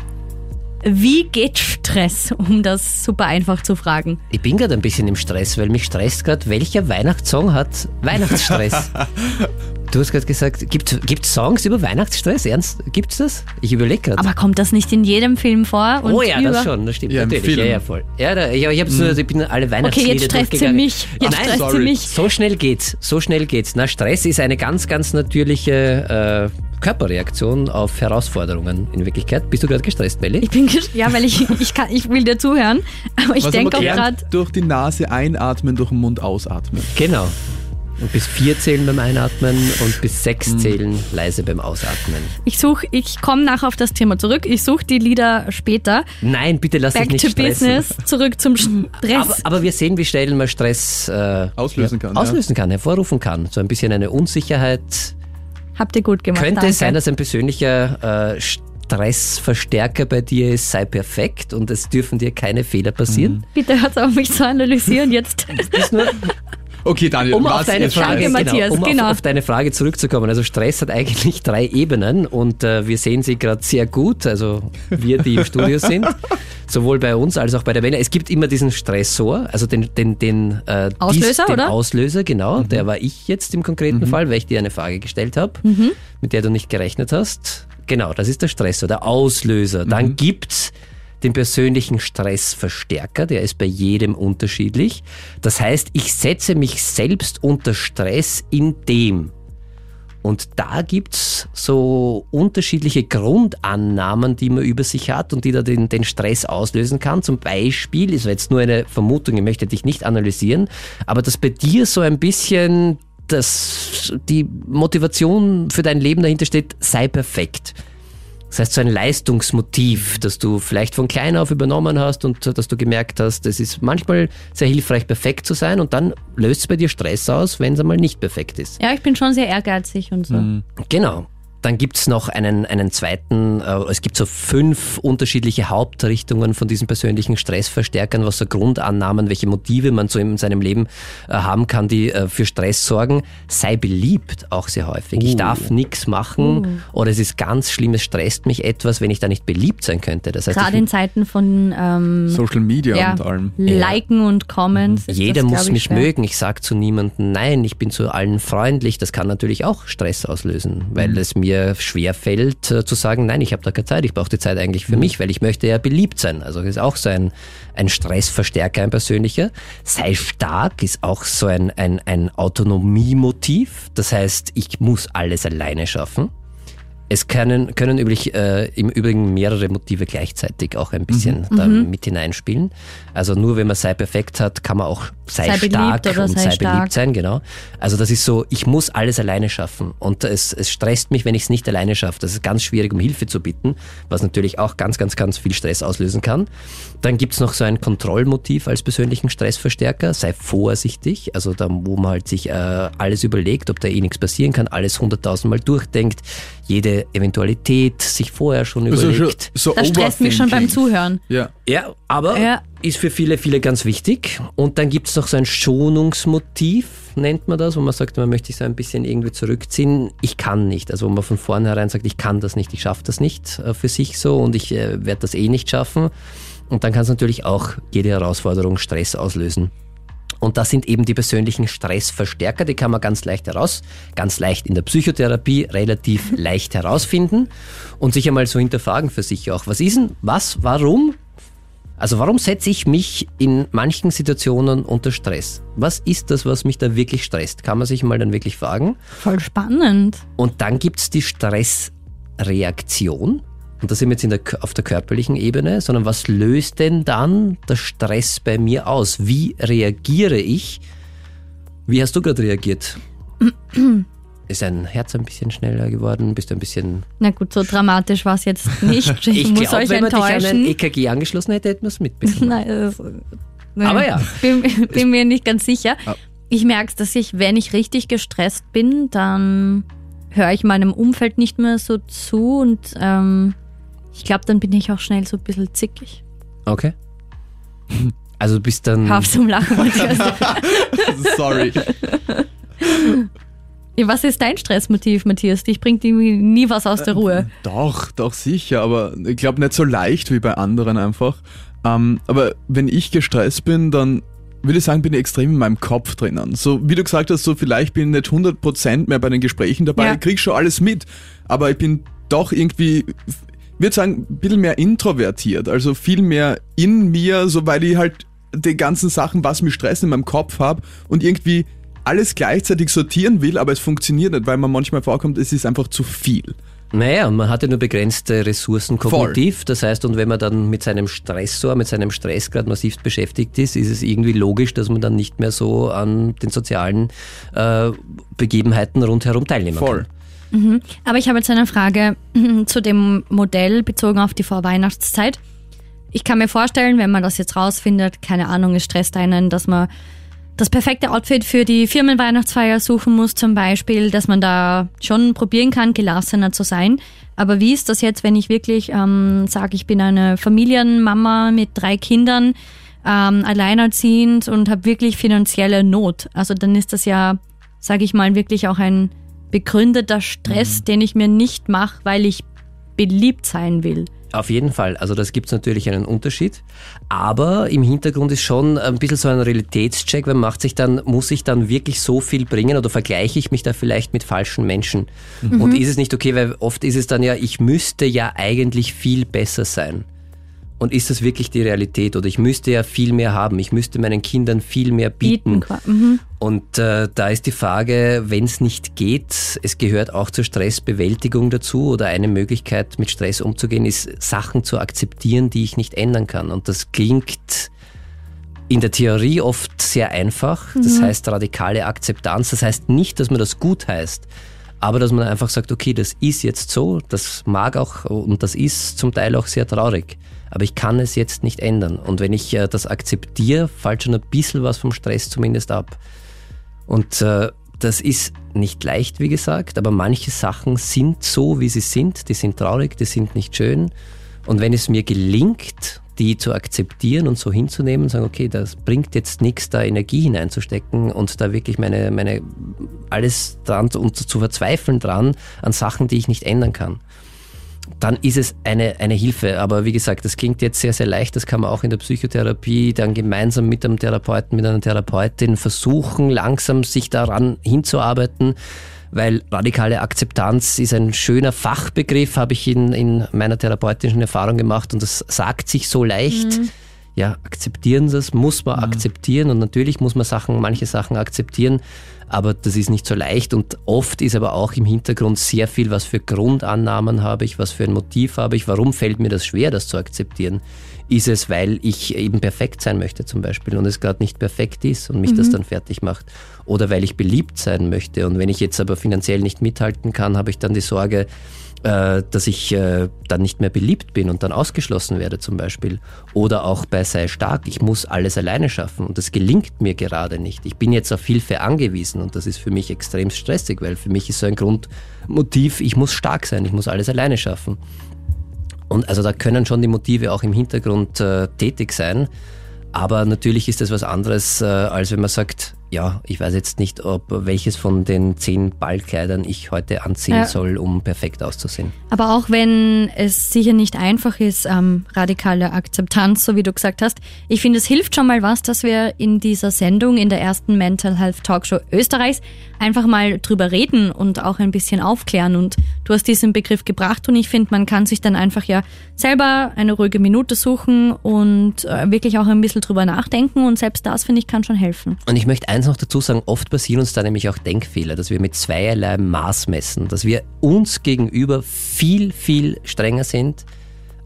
Wie geht Stress, um das super einfach zu fragen? Ich bin gerade ein bisschen im Stress, weil mich stresst gerade, welcher Weihnachtssong hat Weihnachtsstress? [LAUGHS] du hast gerade gesagt, gibt es Songs über Weihnachtsstress? Ernst? Gibt's das? Ich überlege gerade. Aber kommt das nicht in jedem Film vor? Und Oh ja, über das schon, das stimmt Ja, natürlich. Film. Ja, ja, voll. Ja, da, ja ich, hab's nur, ich bin alle Weihnachtslieder Okay, jetzt stresst sie mich. Jetzt Nein, stresst sie mich. So schnell geht's, so schnell geht's. Na, Stress ist eine ganz, ganz natürliche äh, Körperreaktion auf Herausforderungen in Wirklichkeit. Bist du gerade gestresst, Belly? Ich bin ges- ja, weil ich, [LAUGHS] ich, kann, ich will dir zuhören, aber ich denke auch gerade, durch die Nase einatmen, durch den Mund ausatmen. Genau. Und bis vier zählen beim Einatmen und bis sechs zählen leise beim Ausatmen. ich suche, ich komme nachher auf das Thema zurück. Ich suche die Lieder später. Nein, bitte lass dich Back nicht to stressen. Business, zurück zum Stress. Aber, aber wir sehen, wie schnell man Stress äh, Auslösen kann, ja. Auslösen kann, hervorrufen kann. So ein bisschen eine Unsicherheit. Habt ihr gut gemacht. Könnte danke. es sein, dass ein persönlicher äh, Stressverstärker bei dir ist, sei perfekt und es dürfen dir keine Fehler passieren? Bitte hört auf mich zu analysieren jetzt. Ist nur, Okay, Daniel, um was auf deine Frage, Stress? Matthias, genau, um genau. Auf, auf deine Frage zurückzukommen. Also Stress hat eigentlich [LAUGHS] drei Ebenen und äh, wir sehen sie gerade sehr gut. Also wir, die im Studio sind, [LAUGHS] sowohl bei uns als auch bei der Welle. Es gibt immer diesen Stressor, also den, den, den, äh, Auslöser, den oder? Auslöser, genau. Der war ich jetzt im konkreten Fall, weil ich dir eine Frage gestellt habe, mit der du nicht gerechnet hast. Genau, das ist der Stressor, der Auslöser. Dann gibt's den persönlichen Stressverstärker, der ist bei jedem unterschiedlich. Das heißt, ich setze mich selbst unter Stress in dem. Und da gibt's so unterschiedliche Grundannahmen, die man über sich hat und die da den, den Stress auslösen kann. Zum Beispiel, ist jetzt nur eine Vermutung, ich möchte dich nicht analysieren, aber dass bei dir so ein bisschen das, die Motivation für dein Leben dahinter steht, sei perfekt. Das heißt, so ein Leistungsmotiv, das du vielleicht von klein auf übernommen hast und dass du gemerkt hast, es ist manchmal sehr hilfreich, perfekt zu sein und dann löst es bei dir Stress aus, wenn es einmal nicht perfekt ist. Ja, ich bin schon sehr ehrgeizig und so. Genau. Dann gibt's noch einen, einen zweiten, äh, es gibt so fünf unterschiedliche Hauptrichtungen von diesen persönlichen Stressverstärkern, was so Grundannahmen, welche Motive man so in seinem Leben äh, haben kann, die äh, für Stress sorgen. Sei beliebt auch sehr häufig. Ich darf nichts machen oder es ist ganz schlimm, es stresst mich etwas, wenn ich da nicht beliebt sein könnte. Das heißt, Gerade in Zeiten von ähm, Social Media ja, und allem. Liken und Comments. jeder das, muss ich, mich schwer. mögen. Ich sage zu niemandem nein, ich bin zu allen freundlich. Das kann natürlich auch Stress auslösen, weil es mir schwer fällt äh, zu sagen, nein, ich habe da keine Zeit, ich brauche die Zeit eigentlich für mich, weil ich möchte ja beliebt sein. Also ist auch so ein, ein Stressverstärker, ein persönlicher. Sei stark ist auch so ein, ein, ein Autonomiemotiv. Das heißt, ich muss alles alleine schaffen. Es können, können üblich, äh, im Übrigen mehrere Motive gleichzeitig auch ein bisschen da mit hineinspielen. Also nur wenn man sei perfekt hat, kann man auch sei, Sei stark und sei sei, stark. beliebt sein, genau. Also das ist so, ich muss alles alleine schaffen. Und es, es stresst mich, wenn ich es nicht alleine schaffe. Das ist ganz schwierig, um Hilfe zu bitten, was natürlich auch ganz, ganz, ganz viel Stress auslösen kann. Dann gibt's noch so ein Kontrollmotiv als persönlichen Stressverstärker. Sei vorsichtig, also da, wo man halt sich äh, alles überlegt, ob da eh nichts passieren kann, alles hunderttausendmal durchdenkt, jede Eventualität sich vorher schon Also schon, überlegt. so Das stresst mich schon beim. Zuhören. Ja. Ja, aber Ja. ist für viele, viele ganz wichtig. Und dann gibt's noch so ein Schonungsmotiv, nennt man das, wo man sagt, man möchte sich so ein bisschen irgendwie zurückziehen. Ich kann nicht. Also wo man von vornherein sagt, ich kann das nicht, ich schaffe das nicht äh, für sich so und ich äh, werde das eh nicht schaffen. Und dann kann es natürlich auch jede Herausforderung Stress auslösen. Und das sind eben die persönlichen Stressverstärker, die kann man ganz leicht heraus, ganz leicht in der Psychotherapie relativ [LAUGHS] leicht herausfinden und sich einmal so hinterfragen für sich auch. Was ist denn, was, warum? Also warum setze ich mich in manchen Situationen unter Stress? Was ist das, was mich da wirklich stresst? Kann man sich mal dann wirklich fragen. Voll spannend. Und dann gibt's die Stressreaktion. Und da sind wir jetzt in der, auf der körperlichen Ebene, sondern was löst denn dann der Stress bei mir aus? Wie reagiere ich? Wie hast du gerade reagiert? [CLEARS THROAT] Ist dein Herz ein bisschen schneller geworden? Bist du ein bisschen... Na gut, so dramatisch war es jetzt nicht. [LAUGHS] Ich, Ich muss glaube, euch wenn man dich an enttäuschen. ein EKG angeschlossen hätte, hätten wir es mitbekommen. [LAUGHS] Nein, das, nein. Aber ja. Bin, bin mir nicht ganz sicher. Ah. Ich merke dass ich, wenn ich richtig gestresst bin, dann höre ich meinem Umfeld nicht mehr so zu und ähm, ich glaube, dann bin ich auch schnell so ein bisschen zickig. Okay. [LAUGHS] Also du bist dann... Hör auf zum Lachen, Matthias. [LAUGHS] Sorry. Ja, was ist dein Stressmotiv, Matthias? Dich bringt irgendwie nie was aus der Ruhe. Doch, doch sicher, aber ich glaube nicht so leicht wie bei anderen einfach. Ähm, aber wenn ich gestresst bin, dann würde ich sagen, bin ich extrem in meinem Kopf drinnen. So wie du gesagt hast, so vielleicht bin ich nicht 100% mehr bei den Gesprächen dabei, Ja. ich krieg schon alles mit, aber ich bin doch irgendwie, würde sagen, ein bisschen mehr introvertiert, also viel mehr in mir, so weil ich halt die ganzen Sachen, was mich stressen, in meinem Kopf habe und irgendwie alles gleichzeitig sortieren will, aber es funktioniert nicht, weil man manchmal vorkommt, es ist einfach zu viel. Naja, und man hat ja nur begrenzte Ressourcen kognitiv. Das heißt, und wenn man dann mit seinem Stressor, mit seinem Stress gerade massivst beschäftigt ist, ist es irgendwie logisch, dass man dann nicht mehr so an den sozialen äh, Begebenheiten rundherum teilnehmen Voll. kann. Aber ich habe jetzt eine Frage zu dem Modell bezogen auf die Vorweihnachtszeit. Ich kann mir vorstellen, wenn man das jetzt rausfindet, keine Ahnung, es stresst einen, dass man das perfekte Outfit für die Firmenweihnachtsfeier suchen muss, zum Beispiel, dass man da schon probieren kann, gelassener zu sein. Aber wie ist das jetzt, wenn ich wirklich ähm, sage, ich bin eine Familienmama mit drei Kindern, ähm, alleinerziehend und habe wirklich finanzielle Not? Also dann ist das ja, sage ich mal, wirklich auch ein begründeter Stress, den ich mir nicht mache, weil ich beliebt sein will. Auf jeden Fall. Also das gibt es natürlich einen Unterschied. Aber im Hintergrund ist schon ein bisschen so ein Realitätscheck, weil man macht sich dann, muss ich dann wirklich so viel bringen oder vergleiche ich mich da vielleicht mit falschen Menschen? Und ist es nicht okay, weil oft ist es dann ja, ich müsste ja eigentlich viel besser sein. Und ist das wirklich die Realität? Oder ich müsste ja viel mehr haben. Ich müsste meinen Kindern viel mehr bieten. Bieten. Mhm. Und äh, da ist die Frage, wenn es nicht geht, es gehört auch zur Stressbewältigung dazu oder eine Möglichkeit, mit Stress umzugehen, ist Sachen zu akzeptieren, die ich nicht ändern kann. Und das klingt in der Theorie oft sehr einfach. Das heißt radikale Akzeptanz. Das heißt nicht, dass man das gut heißt, aber dass man einfach sagt, okay, das ist jetzt so, das mag auch und das ist zum Teil auch sehr traurig. Aber ich kann es jetzt nicht ändern. Und wenn ich äh, das akzeptiere, fällt schon ein bisschen was vom Stress zumindest ab. Und äh, das ist nicht leicht, wie gesagt, aber manche Sachen sind so, wie sie sind. Die sind traurig, die sind nicht schön. Und wenn es mir gelingt, die zu akzeptieren und so hinzunehmen, sagen, okay, das bringt jetzt nichts, da Energie hineinzustecken und da wirklich meine, meine alles dran und zu verzweifeln dran an Sachen, die ich nicht ändern kann dann ist es eine, eine Hilfe. Aber wie gesagt, das klingt jetzt sehr, sehr leicht. Das kann man auch in der Psychotherapie dann gemeinsam mit einem Therapeuten, mit einer Therapeutin versuchen, langsam sich daran hinzuarbeiten. Weil radikale Akzeptanz ist ein schöner Fachbegriff, habe ich in, in meiner therapeutischen Erfahrung gemacht und das sagt sich so leicht. Ja, akzeptieren Sie es, muss man akzeptieren und natürlich muss man Sachen, manche Sachen akzeptieren, aber das ist nicht so leicht und oft ist aber auch im Hintergrund sehr viel, was für Grundannahmen habe ich, was für ein Motiv habe ich, warum fällt mir das schwer, das zu akzeptieren? Ist es, weil ich eben perfekt sein möchte zum Beispiel und es gerade nicht perfekt ist und mich das dann fertig macht? Oder weil ich beliebt sein möchte und wenn ich jetzt aber finanziell nicht mithalten kann, habe ich dann die Sorge, äh, dass ich äh, dann nicht mehr beliebt bin und dann ausgeschlossen werde zum Beispiel. Oder auch bei Sei stark, ich muss alles alleine schaffen und das gelingt mir gerade nicht. Ich bin jetzt auf Hilfe angewiesen und das ist für mich extrem stressig, weil für mich ist so ein Grundmotiv, ich muss stark sein, ich muss alles alleine schaffen. Und also da können schon die Motive auch im Hintergrund äh, tätig sein. Aber natürlich ist das was anderes, äh, als wenn man sagt, ja, ich weiß jetzt nicht, ob welches von den zehn Ballkleidern ich heute anziehen Ja. soll, um perfekt auszusehen. Aber auch wenn es sicher nicht einfach ist, ähm, radikale Akzeptanz, so wie du gesagt hast, ich finde, es hilft schon mal was, dass wir in dieser Sendung, in der ersten Mental Health Talkshow Österreichs, einfach mal drüber reden und auch ein bisschen aufklären. Und du hast diesen Begriff gebracht und ich finde, man kann sich dann einfach ja selber eine ruhige Minute suchen und äh, wirklich auch ein bisschen drüber nachdenken und selbst das, finde ich, kann schon helfen. Und ich möchte eins noch dazu sagen, oft passieren uns da nämlich auch Denkfehler, dass wir mit zweierlei Maß messen, dass wir uns gegenüber viel, viel strenger sind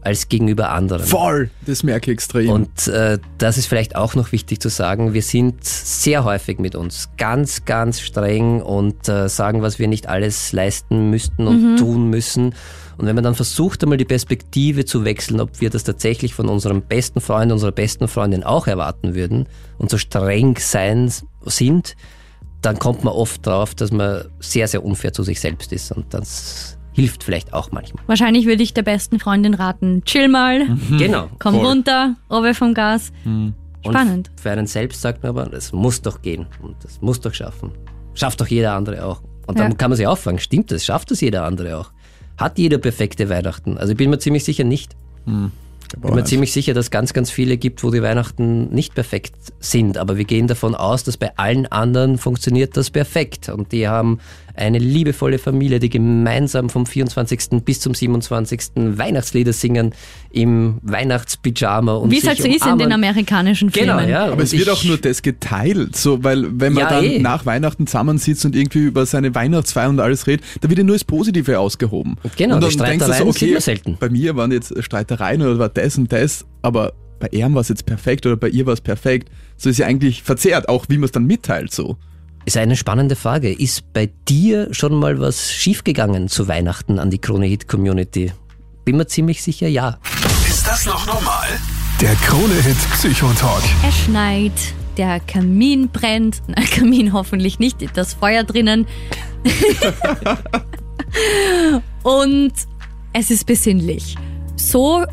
als gegenüber anderen. Voll! Das merke ich extrem. Und äh, das ist vielleicht auch noch wichtig zu sagen. Wir sind sehr häufig mit uns ganz, ganz streng und äh, sagen, was wir nicht alles leisten müssten und tun müssen. Und wenn man dann versucht, einmal die Perspektive zu wechseln, ob wir das tatsächlich von unserem besten Freund, unserer besten Freundin auch erwarten würden und so streng sein sind, dann kommt man oft drauf, dass man sehr, sehr unfair zu sich selbst ist. Und das hilft vielleicht auch manchmal. Wahrscheinlich würde ich der besten Freundin raten, chill mal, Genau. komm Voll. runter, Owe vom Gas. Spannend. Und für einen selbst sagt man aber, das muss doch gehen und das muss doch schaffen. Schafft doch jeder andere auch. Und dann Ja. kann man sich auch fragen, stimmt das? Schafft das jeder andere auch? Hat jeder perfekte Weihnachten? Also ich bin mir ziemlich sicher nicht. Ich bin mir ziemlich sicher, dass es ganz, ganz viele gibt, wo die Weihnachten nicht perfekt sind. Aber wir gehen davon aus, dass bei allen anderen funktioniert das perfekt. Und die haben eine liebevolle Familie, die gemeinsam vom 24. bis zum 27. Weihnachtslieder singen im Weihnachtspyjama. Und Wie es halt so ist in den amerikanischen Filmen. Genau, ja. Aber Und es wird auch nur das geteilt, so, weil wenn man Ja, dann eh. nach Weihnachten zusammensitzt und irgendwie über seine Weihnachtsfeier und alles redet, da wird ja nur das Positive ausgehoben. Genau, und die Streitereien sieht man selten. bei mir waren jetzt Streitereien oder war das und das, aber bei ihm war es jetzt perfekt oder bei ihr war es perfekt. So ist ja eigentlich verzerrt, auch wie man es dann mitteilt, so. Ist eine spannende Frage. Ist bei dir schon mal was schiefgegangen zu Weihnachten an die Krone Hit Community? Bin mir ziemlich sicher, ja. Ist das noch normal? Der Krone-Hit Psychotalk. Es schneit, der Kamin brennt. Nein, Kamin hoffentlich nicht, das Feuer drinnen. [LAUGHS] Und es ist besinnlich. So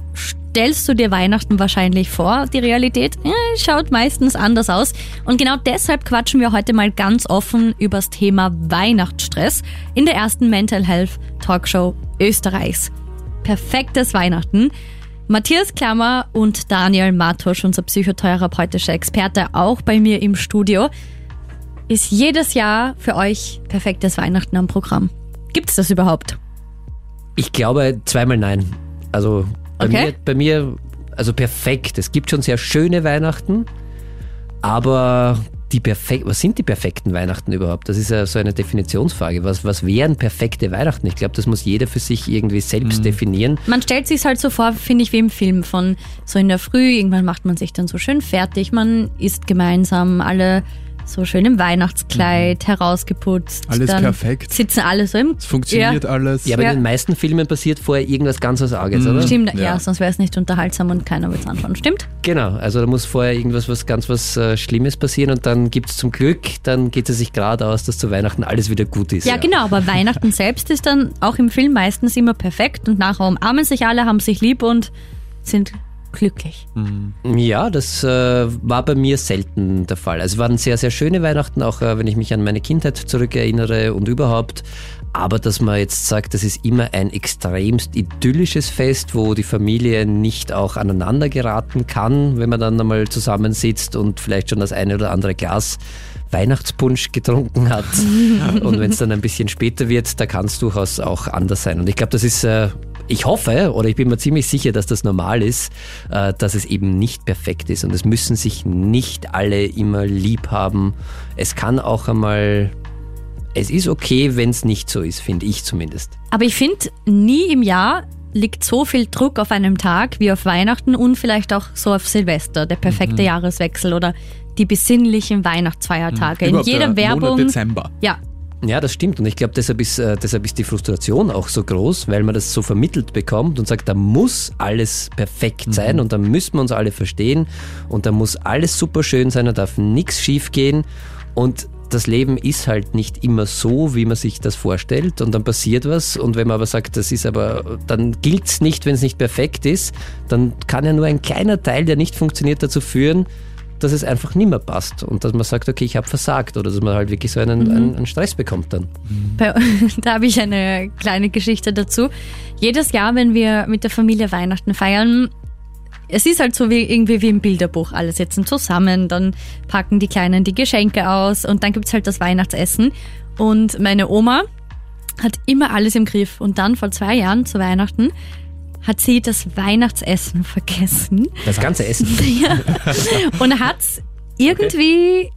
stellst du dir Weihnachten wahrscheinlich vor. Die Realität äh, schaut meistens anders aus. Und genau deshalb quatschen wir heute mal ganz offen über das Thema Weihnachtsstress in der ersten Mental Health Talkshow Österreichs. Perfektes Weihnachten. Matthias Klammer und Daniel Matusch, unser psychotherapeutischer Experte, auch bei mir im Studio. Ist jedes Jahr für euch perfektes Weihnachten am Programm? Gibt's das überhaupt? Ich glaube zweimal nein. Also bei, Okay. mir, bei mir, also perfekt. Es gibt schon sehr schöne Weihnachten, aber die perfekt, was sind die perfekten Weihnachten überhaupt? Das ist ja so eine Definitionsfrage. Was, was wären perfekte Weihnachten? Ich glaube, das muss jeder für sich irgendwie selbst Mhm. definieren. Man stellt sich halt so vor, finde ich, wie im Film von so in der Früh, irgendwann macht man sich dann so schön fertig, man isst gemeinsam, alle so schön im Weihnachtskleid, herausgeputzt. Alles dann perfekt. Sitzen alle so im... Es funktioniert alles. Ja, aber Ja. in den meisten Filmen passiert vorher irgendwas ganz was Arges, oder? Stimmt, ja, Ja. sonst wäre es nicht unterhaltsam und keiner will es anschauen. Stimmt? Genau, also da muss vorher irgendwas was ganz was äh, Schlimmes passieren und dann gibt es zum Glück, dann geht es sich gerade aus, dass zu Weihnachten alles wieder gut ist. Ja, genau, aber Weihnachten [LAUGHS] selbst ist dann auch im Film meistens immer perfekt und nachher umarmen sich alle, haben sich lieb und sind glücklich. Ja, das äh, war bei mir selten der Fall. Also es waren sehr, sehr schöne Weihnachten, auch äh, wenn ich mich an meine Kindheit zurückerinnere und überhaupt. Aber dass man jetzt sagt, das ist immer ein extremst idyllisches Fest, wo die Familie nicht auch aneinander geraten kann, wenn man dann einmal zusammensitzt und vielleicht schon das eine oder andere Glas Weihnachtspunsch getrunken hat. [LAUGHS] und wenn es dann ein bisschen später wird, da kann es durchaus auch anders sein. Und ich glaube, das ist, äh, ich hoffe oder ich bin mir ziemlich sicher, dass das normal ist, äh, dass es eben nicht perfekt ist. Und es müssen sich nicht alle immer lieb haben. Es kann auch einmal, es ist okay, wenn es nicht so ist, finde ich zumindest. Aber ich finde, nie im Jahr liegt so viel Druck auf einem Tag wie auf Weihnachten und vielleicht auch so auf Silvester, der perfekte Jahreswechsel oder die besinnlichen Weihnachtsfeiertage. In Überhaupt jeder der Werbung. Monat Dezember. Ja, Ja, das stimmt. Und ich glaube, deshalb ist, äh, deshalb ist die Frustration auch so groß, weil man das so vermittelt bekommt und sagt, da muss alles perfekt sein und da müssen wir uns alle verstehen und da muss alles super schön sein, da darf nichts schief gehen. Und das Leben ist halt nicht immer so, wie man sich das vorstellt und dann passiert was und wenn man aber sagt, das ist aber, dann gilt's nicht, wenn es nicht perfekt ist, dann kann ja nur ein kleiner Teil, der nicht funktioniert, dazu führen, dass es einfach nicht mehr passt und dass man sagt, okay, ich habe versagt oder dass man halt wirklich so einen, einen, einen Stress bekommt dann. Bei, [LAUGHS] da habe ich eine kleine Geschichte dazu. Jedes Jahr, wenn wir mit der Familie Weihnachten feiern, es ist halt so wie irgendwie wie im Bilderbuch. Alle sitzen zusammen, dann packen die Kleinen die Geschenke aus und dann gibt's halt das Weihnachtsessen. Und meine Oma hat immer alles im Griff. Und dann vor zwei Jahren zu Weihnachten hat sie das Weihnachtsessen vergessen Das ganze Essen. [LAUGHS] und hat's irgendwie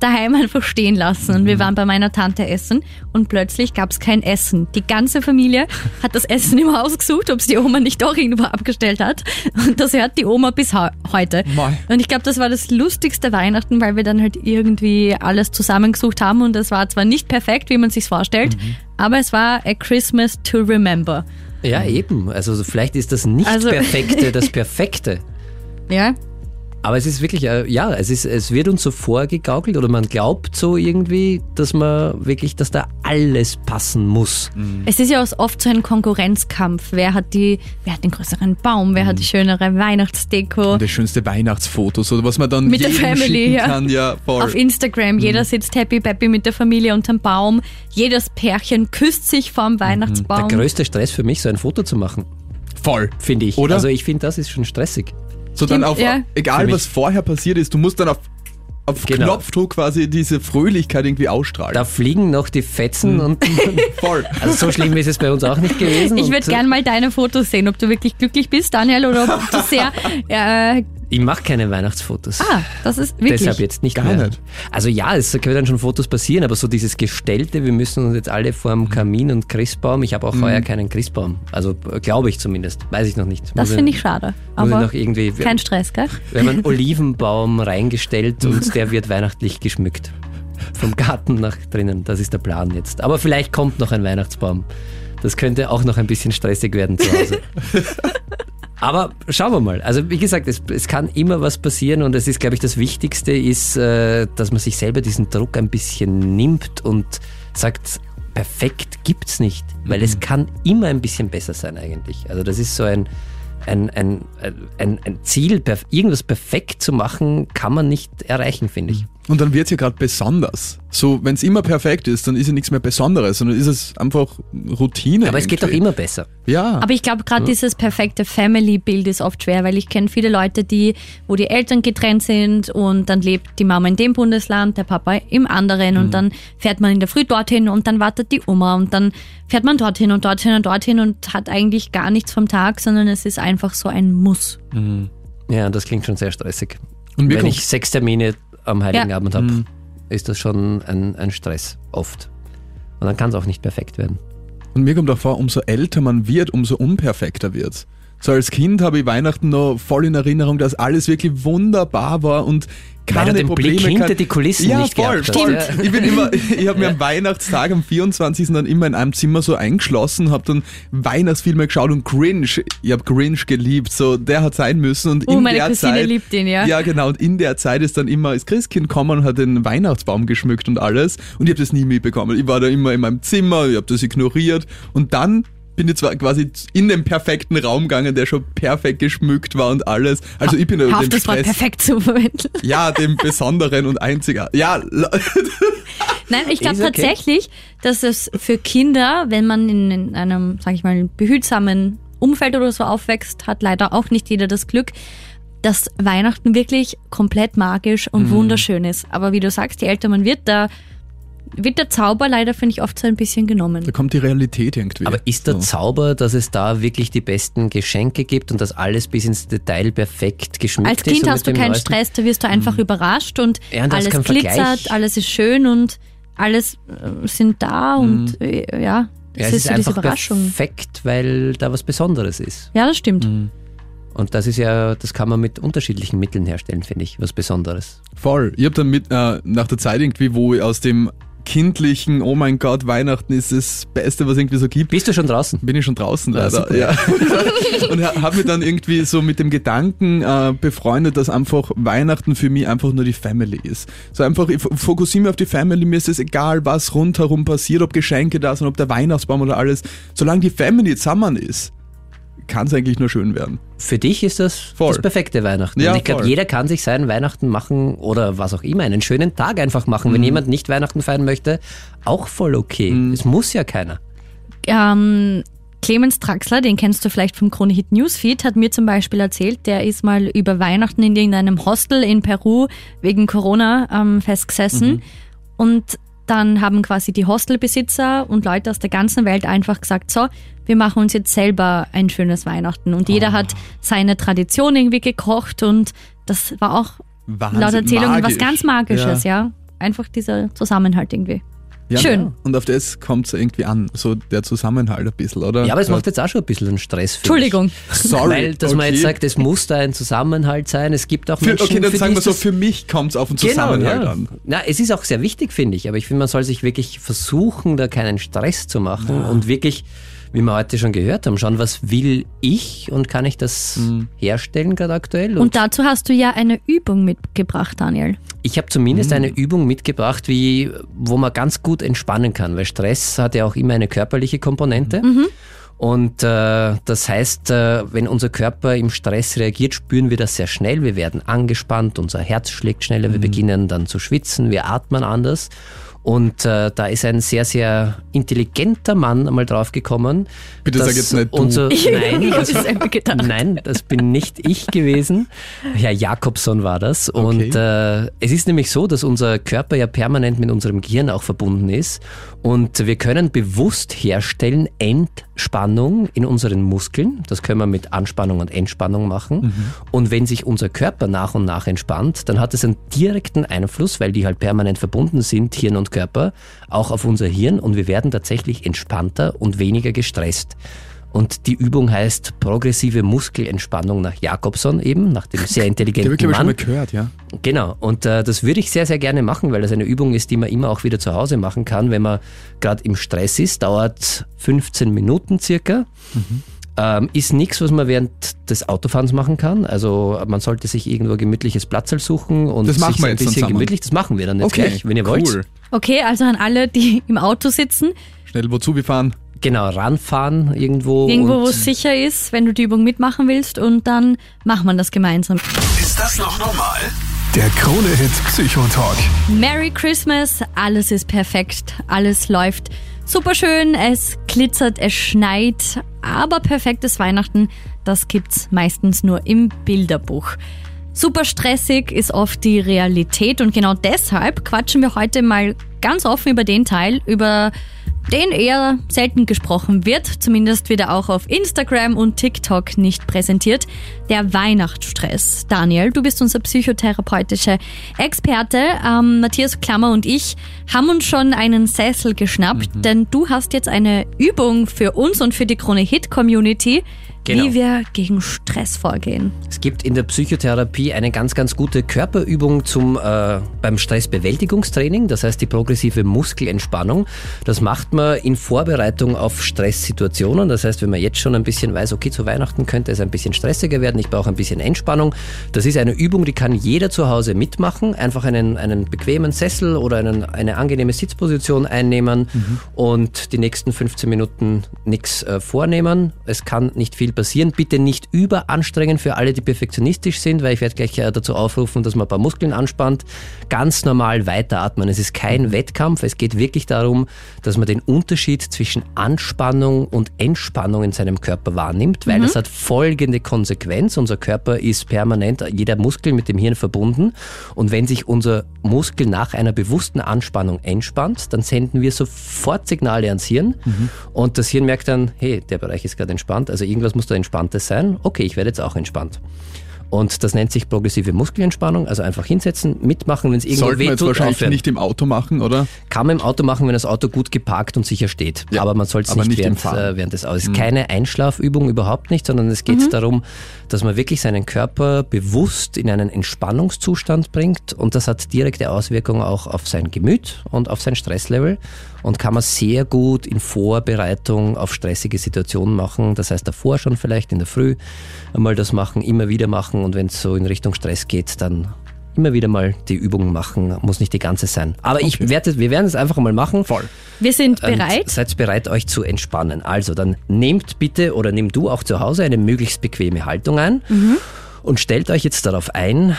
daheim einfach stehen lassen. Und wir waren bei meiner Tante essen und plötzlich gab's kein Essen. Die ganze Familie hat das Essen im Haus gesucht, ob es die Oma nicht doch irgendwo abgestellt hat. Und das hört die Oma bis heu- heute. Und ich glaube, das war das lustigste Weihnachten, weil wir dann halt irgendwie alles zusammengesucht haben und es war zwar nicht perfekt, wie man sich's vorstellt, aber es war a Christmas to remember. Ja, eben. Also so vielleicht ist das nicht Also- Perfekte das [LAUGHS] Perfekte. Ja, Aber es ist wirklich, äh, ja, es, ist, es wird uns so vorgegaukelt oder man glaubt so irgendwie, dass man wirklich, dass da alles passen muss. Es ist ja auch oft so ein Konkurrenzkampf. Wer hat die, wer hat den größeren Baum, wer hat die schönere Weihnachtsdeko? Und das schönste Weihnachtsfoto, so was man dann Mit der Family, schicken ja. kann. Ja, voll. Auf Instagram, jeder sitzt happy peppy mit der Familie unterm Baum. Jedes Pärchen küsst sich vorm Der Weihnachtsbaum. größte Stress für mich, so ein Foto zu machen, voll. finde ich. Oder? Also ich finde, das ist schon stressig. So dann auf, ja. Egal was vorher passiert ist, du musst dann auf, auf Genau. Knopfdruck quasi diese Fröhlichkeit irgendwie ausstrahlen. Da fliegen noch die Fetzen und [LAUGHS] voll. also so schlimm ist es bei uns auch nicht gewesen. Ich würde äh, gern mal deine Fotos sehen, ob du wirklich glücklich bist, Daniel, oder ob du sehr. [LAUGHS] Äh, Ich mache keine Weihnachtsfotos. ah, das ist wirklich. Deshalb jetzt nicht Gar mehr. nicht. Also ja, es können dann schon Fotos passieren, aber so dieses Gestellte, wir müssen uns jetzt alle vor dem Kamin und Christbaum. Ich habe auch heuer keinen Christbaum. Also äh, glaube ich zumindest. Weiß ich noch nicht. Das finde ich schade. Aber noch irgendwie. kein Stress, gell? Wir haben einen Olivenbaum reingestellt und der wird weihnachtlich geschmückt. Vom Garten nach drinnen. Das ist der Plan jetzt. Aber vielleicht kommt noch ein Weihnachtsbaum. Das könnte auch noch ein bisschen stressig werden zu Hause. [LAUGHS] Aber schauen wir mal. Also wie gesagt, es, es kann immer was passieren und es ist, glaube ich, das Wichtigste ist, äh, dass man sich selber diesen Druck ein bisschen nimmt und sagt, perfekt gibt's nicht, weil es kann immer ein bisschen besser sein eigentlich. Also das ist so ein, ein, ein, ein, ein Ziel, irgendwas perfekt zu machen, kann man nicht erreichen, finde ich. Und dann wird es ja gerade besonders. So, wenn es immer perfekt ist, dann ist ja nichts mehr Besonderes, sondern ist es einfach Routine. Aber es geht doch immer besser. Ja. Aber ich glaube, gerade dieses perfekte Family-Bild ist oft schwer, weil ich kenne viele Leute, die, wo die Eltern getrennt sind und dann lebt die Mama in dem Bundesland, der Papa im anderen und dann fährt man in der Früh dorthin und dann wartet die Oma und dann fährt man dorthin und dorthin und dorthin und hat eigentlich gar nichts vom Tag, sondern es ist einfach so ein Muss. Ja, das klingt schon sehr stressig. Und Wenn ich sechs Termine am Heiligen Ja. Abend habe, ist das schon ein, ein Stress, oft. Und dann kann es auch nicht perfekt werden. Und mir kommt auch vor, umso älter man wird, umso unperfekter wird's. So als Kind habe ich Weihnachten noch voll in Erinnerung, dass alles wirklich wunderbar war und Weil keine du den Probleme Blick hinter kein- die Kulissen ja, nicht voll, voll. Ja. Ich bin immer, ich habe mir am Weihnachtstag am 24. dann immer in einem Zimmer so eingeschlossen, habe dann Weihnachtsfilme geschaut und Grinch, ich habe Grinch geliebt, so der hat sein müssen und Oh, in meine der Cousine Zeit, liebt ihn, ja. Ja, genau, und in der Zeit ist dann immer das Christkind gekommen und hat den Weihnachtsbaum geschmückt und alles und ich habe das nie mitbekommen. Ich war da immer in meinem Zimmer, ich habe das ignoriert und dann bin zwar quasi in den perfekten Raum gegangen, der schon perfekt geschmückt war und alles. Also ich bin auf, dem das Wort Stress, perfekt zu verwenden. ja, dem besonderen und einziger. Ja, [LAUGHS] Nein, ich glaube okay. tatsächlich, dass es für Kinder, wenn man in, in einem, sag ich mal, behütsamen Umfeld oder so aufwächst, hat leider auch nicht jeder das Glück, dass Weihnachten wirklich komplett magisch und Mhm. wunderschön ist. Aber wie du sagst, je älter man wird, da wird der Zauber leider, finde ich, oft so ein bisschen genommen. da kommt die Realität irgendwie. Aber ist der So. Zauber, dass es da wirklich die besten Geschenke gibt und dass alles bis ins Detail perfekt geschmückt Als ist? Kind und hast du keinen neuesten- Stress, da wirst du einfach überrascht und, Ja, und ist alles glitzert, Vergleich. alles ist schön und alles äh, sind da und äh, ja, Ja, es es ist ist so diese einfach Überraschung. perfekt, weil da was Besonderes ist. Ja, das stimmt. Und das ist ja, das kann man mit unterschiedlichen Mitteln herstellen, finde ich, was Besonderes. Voll. Ich habe dann mit, äh, nach der Zeit irgendwie, wo ich aus dem kindlichen, oh mein Gott, Weihnachten ist das Beste, was irgendwie so gibt, Bist du schon draußen? bin ich schon draußen leider. Ja. [LAUGHS] und habe mich dann irgendwie so mit dem Gedanken äh, befreundet, dass einfach Weihnachten für mich einfach nur die Family ist. So einfach, ich fokussiere mich auf die Family, mir ist es egal, was rundherum passiert, ob Geschenke da sind, ob der Weihnachtsbaum oder alles. Solange die Family zusammen ist, kann es eigentlich nur schön werden. Für dich ist das Voll. das perfekte Weihnachten. Ja, und ich glaube, jeder kann sich seinen Weihnachten machen oder was auch immer, einen schönen Tag einfach machen. Mhm. Wenn jemand nicht Weihnachten feiern möchte, auch voll okay. Mhm. Es muss ja keiner. Ähm, Clemens Draxler, den kennst du vielleicht vom Kronehit Newsfeed, hat mir zum Beispiel erzählt, der ist mal über Weihnachten in irgendeinem Hostel in Peru wegen Corona ähm, festgesessen. Und dann haben quasi die Hostelbesitzer und Leute aus der ganzen Welt einfach gesagt, so, wir machen uns jetzt selber ein schönes Weihnachten. Und jeder hat seine Tradition irgendwie gekocht und das war auch Wahnsinn, laut Erzählungen was magisch. ganz Magisches, ja. Einfach dieser Zusammenhalt irgendwie. Ja, Schön. Und auf das kommt es irgendwie an, so der Zusammenhalt ein bisschen, oder? Ja, aber es macht jetzt auch schon ein bisschen einen Stress. finde Entschuldigung. Ich. Sorry. Weil, dass man okay. jetzt sagt, es muss da ein Zusammenhalt sein. Es gibt auch Für, Menschen, okay, dann für sagen wir so, für mich kommt es auf den Zusammenhalt ja. an. Na, es ist auch sehr wichtig, finde ich. Aber ich finde, man soll sich wirklich versuchen, da keinen Stress zu machen und wirklich wie wir heute schon gehört haben, schauen, was will ich und kann ich das Mhm. herstellen gerade aktuell. Und dazu hast du ja eine Übung mitgebracht, Daniel. Ich habe zumindest eine Übung mitgebracht, wie, wo man ganz gut entspannen kann, weil Stress hat ja auch immer eine körperliche Komponente. Und äh, das heißt, äh, wenn unser Körper im Stress reagiert, spüren wir das sehr schnell. Wir werden angespannt, unser Herz schlägt schneller, wir beginnen dann zu schwitzen, wir atmen anders. Und äh, da ist ein sehr, sehr intelligenter Mann einmal draufgekommen. Bitte sag dass jetzt nicht du. unser, [LAUGHS] Nein, ich habe das. Nein, das bin nicht ich gewesen. Herr Jakobson war das. Okay. Und äh, es ist nämlich so, dass unser Körper ja permanent mit unserem Gehirn auch verbunden ist. Und wir können bewusst herstellen Entspannung in unseren Muskeln. Das können wir mit Anspannung und Entspannung machen. Und wenn sich unser Körper nach und nach entspannt, dann hat es einen direkten Einfluss, weil die halt permanent verbunden sind, Hirn und Körper, auch auf unser Hirn. Und wir werden tatsächlich entspannter und weniger gestresst. Und die Übung heißt progressive Muskelentspannung nach Jakobson eben, nach dem sehr [LAUGHS] Die intelligenten ich, glaube ich, schon Mann. mal gehört, ja. Genau, und äh, das würde ich sehr, sehr gerne machen, weil das eine Übung ist, die man immer auch wieder zu Hause machen kann, wenn man gerade im Stress ist. Dauert 15 Minuten circa. Ähm, ist nichts, was man während des Autofahrens machen kann. Also man sollte sich irgendwo ein gemütliches Platzl suchen und Das machen sich wir ein jetzt dann bisschen zusammen. gemütlich. Das machen wir dann jetzt Okay, gleich, wenn ihr cool. wollt. Okay, also an alle, die [LAUGHS] im Auto sitzen, Schnell wozu wir fahren. Genau, ranfahren irgendwo. irgendwo, wo es sicher ist, wenn du die Übung mitmachen willst und dann machen wir das gemeinsam. Ist das noch normal? Der Krone-Hit Psychotalk. Merry Christmas, alles ist perfekt, alles läuft super schön, es glitzert, es schneit, aber perfektes Weihnachten, das gibt's meistens nur im Bilderbuch. Super stressig ist oft die Realität und genau deshalb quatschen wir heute mal ganz offen über den Teil, über den eher selten gesprochen wird, zumindest wird er auch auf Instagram und TikTok nicht präsentiert, der Weihnachtsstress. Daniel, du bist unser psychotherapeutischer Experte. Ähm, Matthias Klammer und ich haben uns schon einen Sessel geschnappt, denn du hast jetzt eine Übung für uns und für die Krone Hit Community, Genau. wie wir gegen Stress vorgehen. Es gibt in der Psychotherapie eine ganz, ganz gute Körperübung zum, äh, beim Stressbewältigungstraining, das heißt die progressive Muskelentspannung. Das macht man in Vorbereitung auf Stresssituationen. Das heißt, wenn man jetzt schon ein bisschen weiß, okay, zu Weihnachten könnte es ein bisschen stressiger werden, ich brauche ein bisschen Entspannung. Das ist eine Übung, die kann jeder zu Hause mitmachen. Einfach einen, einen bequemen Sessel oder einen, eine angenehme Sitzposition einnehmen und die nächsten 15 Minuten nichts äh, vornehmen. Es kann nicht viel passieren. Bitte nicht überanstrengen für alle, die perfektionistisch sind, weil ich werde gleich äh, dazu aufrufen, dass man ein paar Muskeln anspannt. Ganz normal weiteratmen. Es ist kein Wettkampf. Es geht wirklich darum, dass man den Unterschied zwischen Anspannung und Entspannung in seinem Körper wahrnimmt, weil das hat folgende Konsequenz. Unser Körper ist permanent, jeder Muskel mit dem Hirn verbunden. Und wenn sich unser Muskel nach einer bewussten Anspannung entspannt, dann senden wir sofort Signale ans Hirn. Und das Hirn merkt dann, hey, der Bereich ist gerade entspannt, also irgendwas muss da entspanntes sein. Okay, ich werde jetzt auch entspannt. Und das nennt sich progressive Muskelentspannung. Also einfach hinsetzen, mitmachen, wenn es irgendwo Sollten wir jetzt wehtut, wahrscheinlich aufhören. nicht im Auto machen, oder? Kann man im Auto machen, wenn das Auto gut geparkt und sicher steht. Ja, aber man soll es nicht, während. Mhm. äh, während des Autos. Es ist keine Einschlafübung überhaupt nicht, sondern es geht darum, dass man wirklich seinen Körper bewusst in einen Entspannungszustand bringt und das hat direkte Auswirkungen auch auf sein Gemüt und auf sein Stresslevel und kann man sehr gut in Vorbereitung auf stressige Situationen machen. Das heißt davor schon vielleicht in der Früh einmal das machen, immer wieder machen und wenn es so in Richtung Stress geht, dann immer wieder mal die Übungen machen, muss nicht die ganze sein. Aber ich werde, wir werden es einfach mal machen. Voll. Wir sind Und bereit. Seid bereit, euch zu entspannen. Also dann nehmt bitte oder nimm du auch zu Hause eine möglichst bequeme Haltung ein und stellt euch jetzt darauf ein,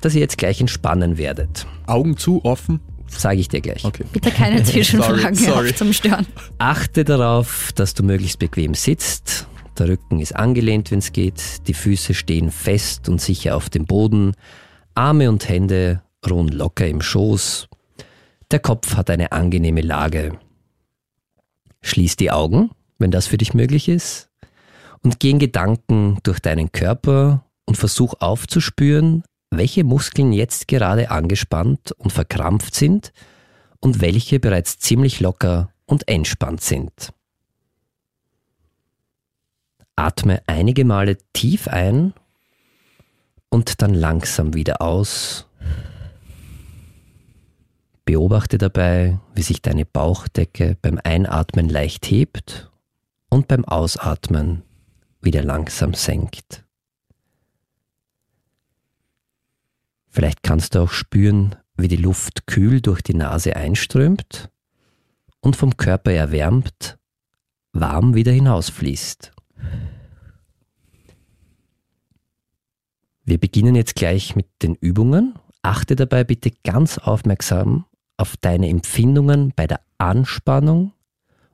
dass ihr jetzt gleich entspannen werdet. Augen zu, offen. Sage ich dir gleich. Okay. Bitte keine [LAUGHS] Zwischenfragen Sorry, sorry. zum Stören. Achte darauf, dass du möglichst bequem sitzt. Der Rücken ist angelehnt, wenn es geht. Die Füße stehen fest und sicher auf dem Boden. Arme und Hände ruhen locker im Schoß. Der Kopf hat eine angenehme Lage. Schließ die Augen, wenn das für dich möglich ist. Und geh in Gedanken durch deinen Körper und versuch aufzuspüren, welche Muskeln jetzt gerade angespannt und verkrampft sind und welche bereits ziemlich locker und entspannt sind. Atme einige Male tief ein und dann langsam wieder aus. Beobachte dabei, wie sich deine Bauchdecke beim Einatmen leicht hebt und beim Ausatmen wieder langsam senkt. Vielleicht kannst du auch spüren, wie die Luft kühl durch die Nase einströmt und vom Körper erwärmt, warm wieder hinausfließt. Wir beginnen jetzt gleich mit den Übungen. Achte dabei bitte ganz aufmerksam auf deine Empfindungen bei der Anspannung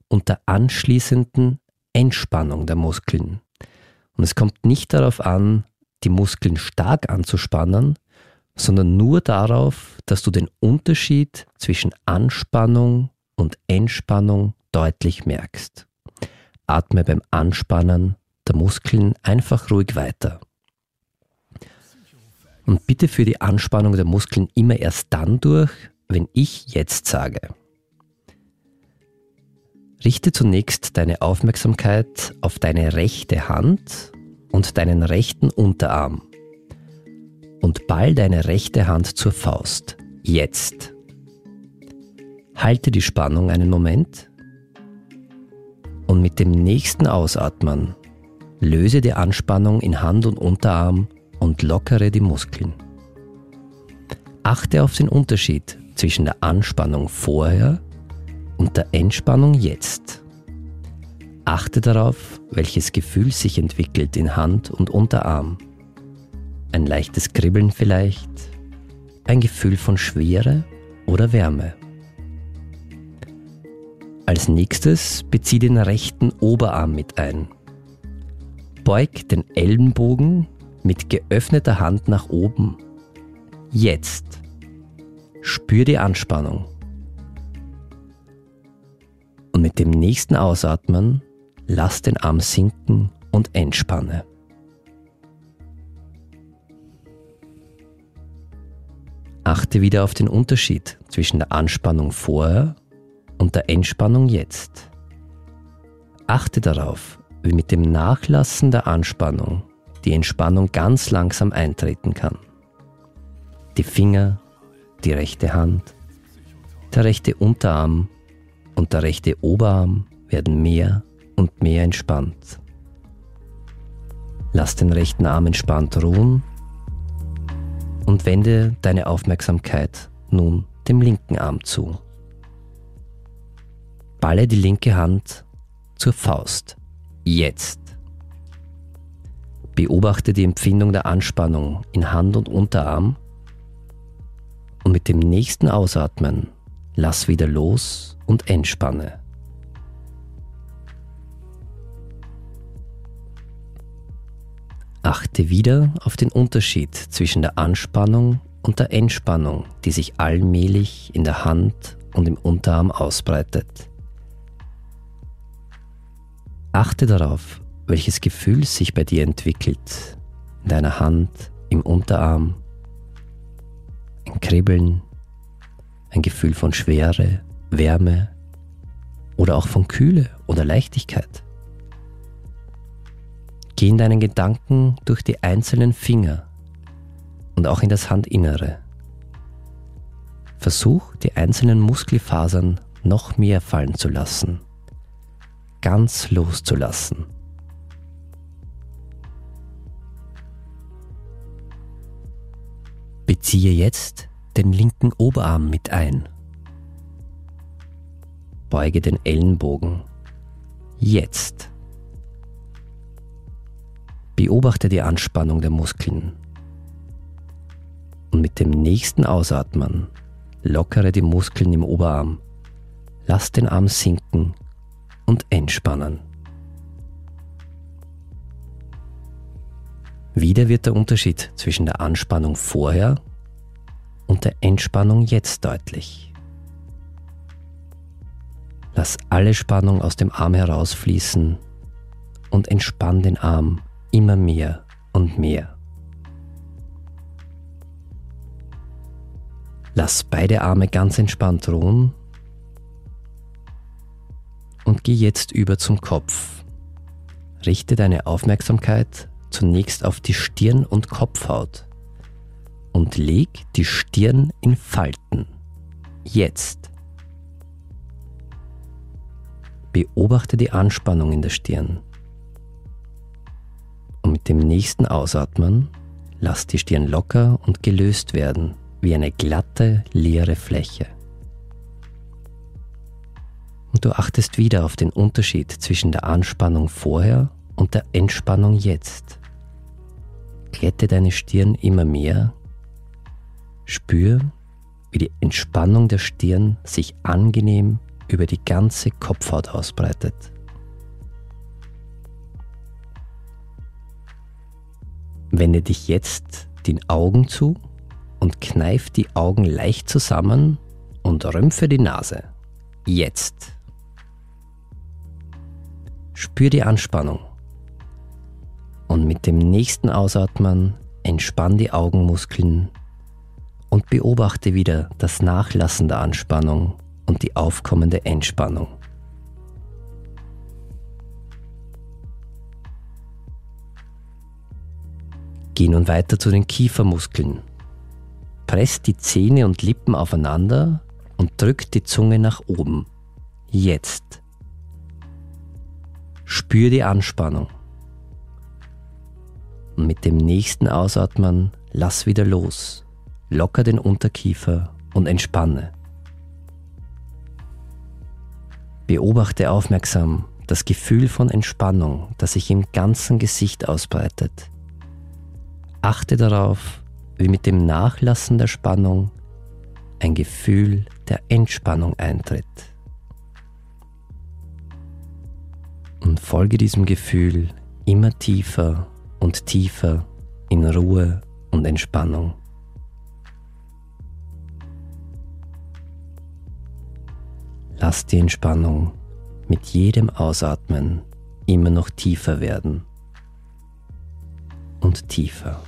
und der anschließenden Entspannung der Muskeln. Und es kommt nicht darauf an, die Muskeln stark anzuspannen, sondern nur darauf, dass du den Unterschied zwischen Anspannung und Entspannung deutlich merkst. Atme beim Anspannen der Muskeln einfach ruhig weiter. Und bitte für die Anspannung der Muskeln immer erst dann durch, wenn ich jetzt sage. Richte zunächst deine Aufmerksamkeit auf deine rechte Hand und deinen rechten Unterarm und ball deine rechte Hand zur Faust. Jetzt. Halte die Spannung einen Moment und mit dem nächsten Ausatmen löse die Anspannung in Hand und Unterarm und lockere die Muskeln. Achte auf den Unterschied zwischen der Anspannung vorher und der Entspannung jetzt. Achte darauf, welches Gefühl sich entwickelt in Hand und Unterarm. Ein leichtes Kribbeln vielleicht, ein Gefühl von Schwere oder Wärme. Als nächstes bezieh den rechten Oberarm mit ein. Beug den Ellenbogen mit geöffneter Hand nach oben. Jetzt. Spür die Anspannung. Und mit dem nächsten Ausatmen lass den Arm sinken und entspanne. Achte wieder auf den Unterschied zwischen der Anspannung vorher und der Entspannung jetzt. Achte darauf, wie mit dem Nachlassen der Anspannung die Entspannung ganz langsam eintreten kann. Die Finger, die rechte Hand, der rechte Unterarm und der rechte Oberarm werden mehr und mehr entspannt. Lass den rechten Arm entspannt ruhen und wende deine Aufmerksamkeit nun dem linken Arm zu. Balle die linke Hand zur Faust. Jetzt. Beobachte die Empfindung der Anspannung in Hand und Unterarm und mit dem nächsten Ausatmen lass wieder los und entspanne. Achte wieder auf den Unterschied zwischen der Anspannung und der Entspannung, die sich allmählich in der Hand und im Unterarm ausbreitet. Achte darauf, welches Gefühl sich bei dir entwickelt, in deiner Hand, im Unterarm. Ein Kribbeln, ein Gefühl von Schwere, Wärme oder auch von Kühle oder Leichtigkeit. Geh in deinen Gedanken durch die einzelnen Finger und auch in das Handinnere. Versuch, die einzelnen Muskelfasern noch mehr fallen zu lassen, ganz loszulassen. Beziehe jetzt den linken Oberarm mit ein. Beuge den Ellenbogen. Jetzt. Beobachte die Anspannung der Muskeln. Und mit dem nächsten Ausatmen lockere die Muskeln im Oberarm. Lass den Arm sinken und entspannen. Wieder wird der Unterschied zwischen der Anspannung vorher und der Entspannung jetzt deutlich. Lass alle Spannung aus dem Arm herausfließen und entspann den Arm immer mehr und mehr. Lass beide Arme ganz entspannt ruhen und geh jetzt über zum Kopf. Richte deine Aufmerksamkeit zunächst auf die Stirn und Kopfhaut und leg die Stirn in Falten. Jetzt. Beobachte die Anspannung in der Stirn. Mit dem nächsten Ausatmen lass die Stirn locker und gelöst werden, wie eine glatte, leere Fläche. Und du achtest wieder auf den Unterschied zwischen der Anspannung vorher und der Entspannung jetzt. Glätte deine Stirn immer mehr. Spür, wie die Entspannung der Stirn sich angenehm über die ganze Kopfhaut ausbreitet. Wende dich jetzt den Augen zu und kneif die Augen leicht zusammen und rümpfe die Nase. Jetzt. Spür die Anspannung. Und mit dem nächsten Ausatmen entspann die Augenmuskeln und beobachte wieder das Nachlassen der Anspannung und die aufkommende Entspannung. Geh nun weiter zu den Kiefermuskeln. Presst die Zähne und Lippen aufeinander und drück die Zunge nach oben. Jetzt. Spür die Anspannung. Und mit dem nächsten Ausatmen lass wieder los. Locker den Unterkiefer und entspanne. Beobachte aufmerksam das Gefühl von Entspannung, das sich im ganzen Gesicht ausbreitet. Achte darauf, wie mit dem Nachlassen der Spannung ein Gefühl der Entspannung eintritt. Und folge diesem Gefühl immer tiefer und tiefer in Ruhe und Entspannung. Lass die Entspannung mit jedem Ausatmen immer noch tiefer werden und tiefer.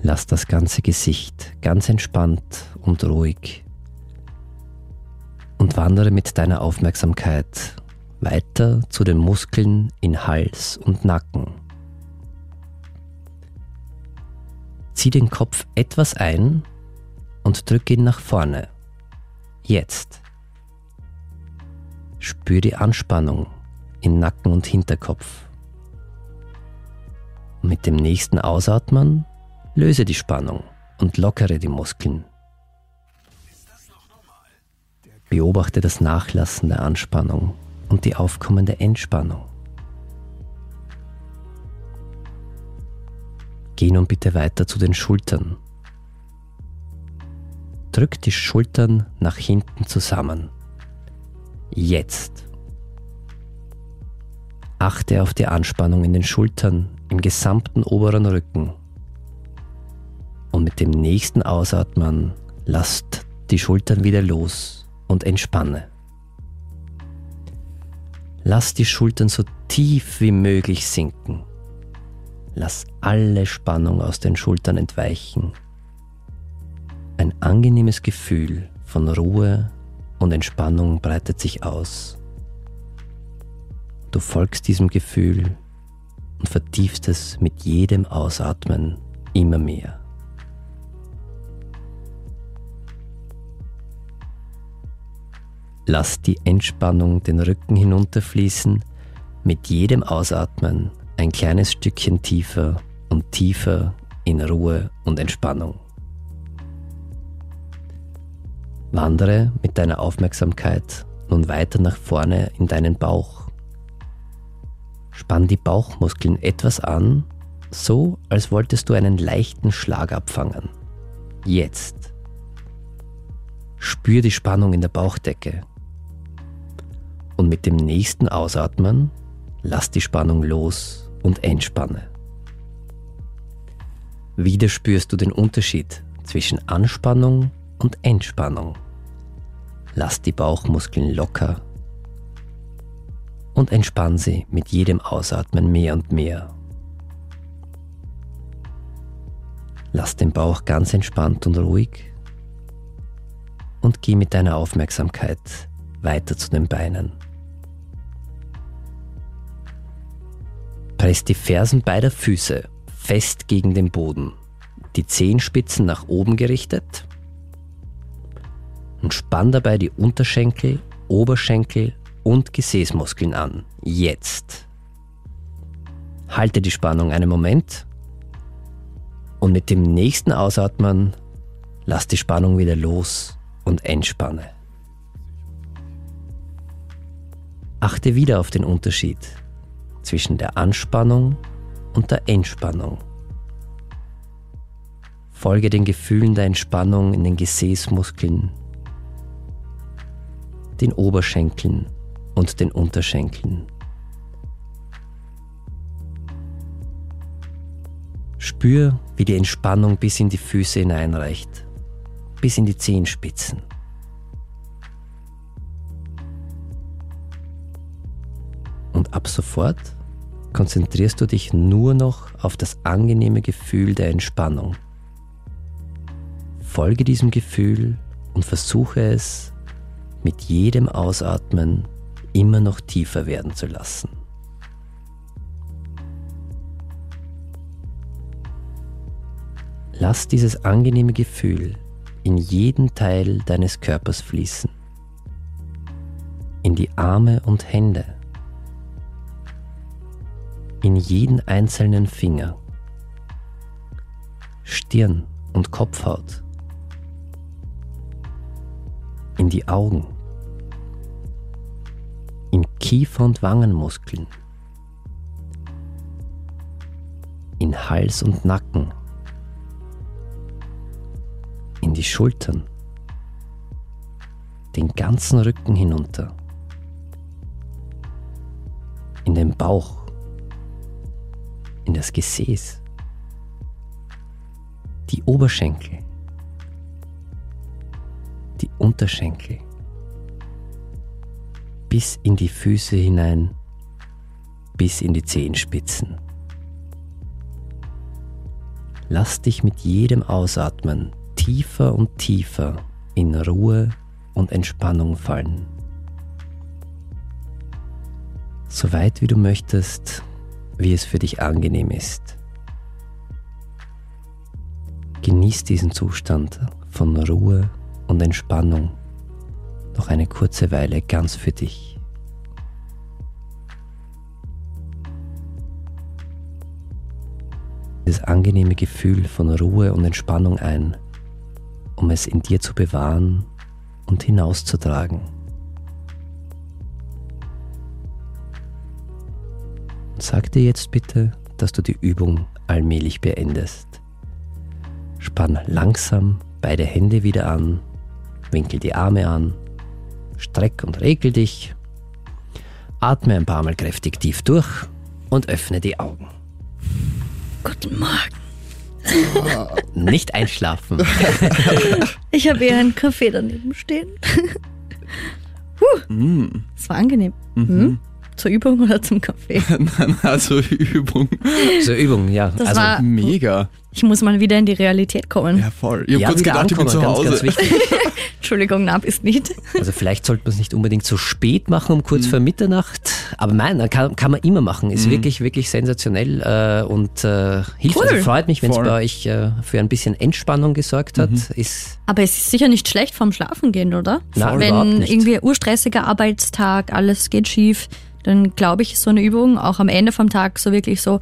Lass das ganze Gesicht ganz entspannt und ruhig und wandere mit deiner Aufmerksamkeit weiter zu den Muskeln in Hals und Nacken. Zieh den Kopf etwas ein und drück ihn nach vorne. Jetzt. Spür die Anspannung in Nacken und Hinterkopf. Mit dem nächsten Ausatmen löse die Spannung und lockere die Muskeln. Beobachte das Nachlassen der Anspannung und die aufkommende Entspannung. Geh nun bitte weiter zu den Schultern. Drück die Schultern nach hinten zusammen. Jetzt. Achte auf die Anspannung in den Schultern, im gesamten oberen Rücken. Und mit dem nächsten Ausatmen lasst die Schultern wieder los und entspanne. Lass die Schultern so tief wie möglich sinken. Lass alle Spannung aus den Schultern entweichen. Ein angenehmes Gefühl von Ruhe und Entspannung breitet sich aus. Du folgst diesem Gefühl und vertiefst es mit jedem Ausatmen immer mehr. Lass die Entspannung den Rücken hinunterfließen, mit jedem Ausatmen ein kleines Stückchen tiefer und tiefer in Ruhe und Entspannung. Wandere mit deiner Aufmerksamkeit nun weiter nach vorne in deinen Bauch. Spann die Bauchmuskeln etwas an, so als wolltest du einen leichten Schlag abfangen. Jetzt. Spür die Spannung in der Bauchdecke. Und mit dem nächsten Ausatmen lass die Spannung los und entspanne. Wieder spürst du den Unterschied zwischen Anspannung und Entspannung. Lass die Bauchmuskeln locker und entspann sie mit jedem Ausatmen mehr und mehr. Lass den Bauch ganz entspannt und ruhig und geh mit deiner Aufmerksamkeit weiter zu den Beinen. Press die Fersen beider Füße fest gegen den Boden. die Zehenspitzen nach oben gerichtet und spann dabei die Unterschenkel, Oberschenkel und Gesäßmuskeln an. Jetzt. Halte die Spannung einen Moment und mit dem nächsten Ausatmen lass die Spannung wieder los und entspanne. Achte wieder auf den Unterschied zwischen der Anspannung und der Entspannung. Folge den Gefühlen der Entspannung in den Gesäßmuskeln, den Oberschenkeln und den Unterschenkeln. Spür, wie die Entspannung bis in die Füße hineinreicht, bis in die Zehenspitzen. Und ab sofort konzentrierst du dich nur noch auf das angenehme Gefühl der Entspannung. Folge diesem Gefühl und versuche es mit jedem Ausatmen immer noch tiefer werden zu lassen. Lass dieses angenehme Gefühl in jeden Teil deines Körpers fließen. In die Arme und Hände. In jeden einzelnen Finger. Stirn und Kopfhaut. In die Augen. In Kiefer- und Wangenmuskeln. In Hals und Nacken in die Schultern, den ganzen Rücken hinunter, in den Bauch, in das Gesäß, die Oberschenkel, die Unterschenkel, bis in die Füße hinein, bis in die Zehenspitzen. Lass dich mit jedem Ausatmen tiefer und tiefer in Ruhe und Entspannung fallen. So weit wie du möchtest, wie es für dich angenehm ist. Genieß diesen Zustand von Ruhe und Entspannung noch eine kurze Weile ganz für dich. Dieses angenehme Gefühl von Ruhe und Entspannung ein um es in dir zu bewahren und hinauszutragen. Sag dir jetzt bitte, dass du die Übung allmählich beendest. Spann langsam beide Hände wieder an, winkel die Arme an, streck und regel dich, atme ein paar Mal kräftig tief durch und öffne die Augen. Guten Morgen. [LAUGHS] Nicht einschlafen. [LAUGHS] Ich habe eher einen Kaffee daneben stehen. [LAUGHS] Puh, Mm. das war angenehm. Hm? Zur Übung oder zum Kaffee? [LAUGHS] Nein, also Übung. So Übung, ja. Das also, war, Mega. ich muss mal wieder in die Realität kommen. Ja, voll. Ich hab ja, kurz wieder gedacht, ich bin ankommen, zu ganz, Hause. ganz wichtig. [LAUGHS] Entschuldigung, na, bist nicht. Also vielleicht sollte man es nicht unbedingt so spät machen, um Mhm. kurz vor Mitternacht. Aber nein, kann, kann man immer machen. Ist wirklich, wirklich sensationell äh, und äh, hilft. Cool. Also freut mich, wenn es bei euch äh, für ein bisschen Entspannung gesorgt hat. Mhm. Ist Aber es ist sicher nicht schlecht vom Schlafen gehen, oder? Nein, Wenn nicht. irgendwie urstressiger Arbeitstag, alles geht schief, dann glaube ich, ist so eine Übung auch am Ende vom Tag so wirklich so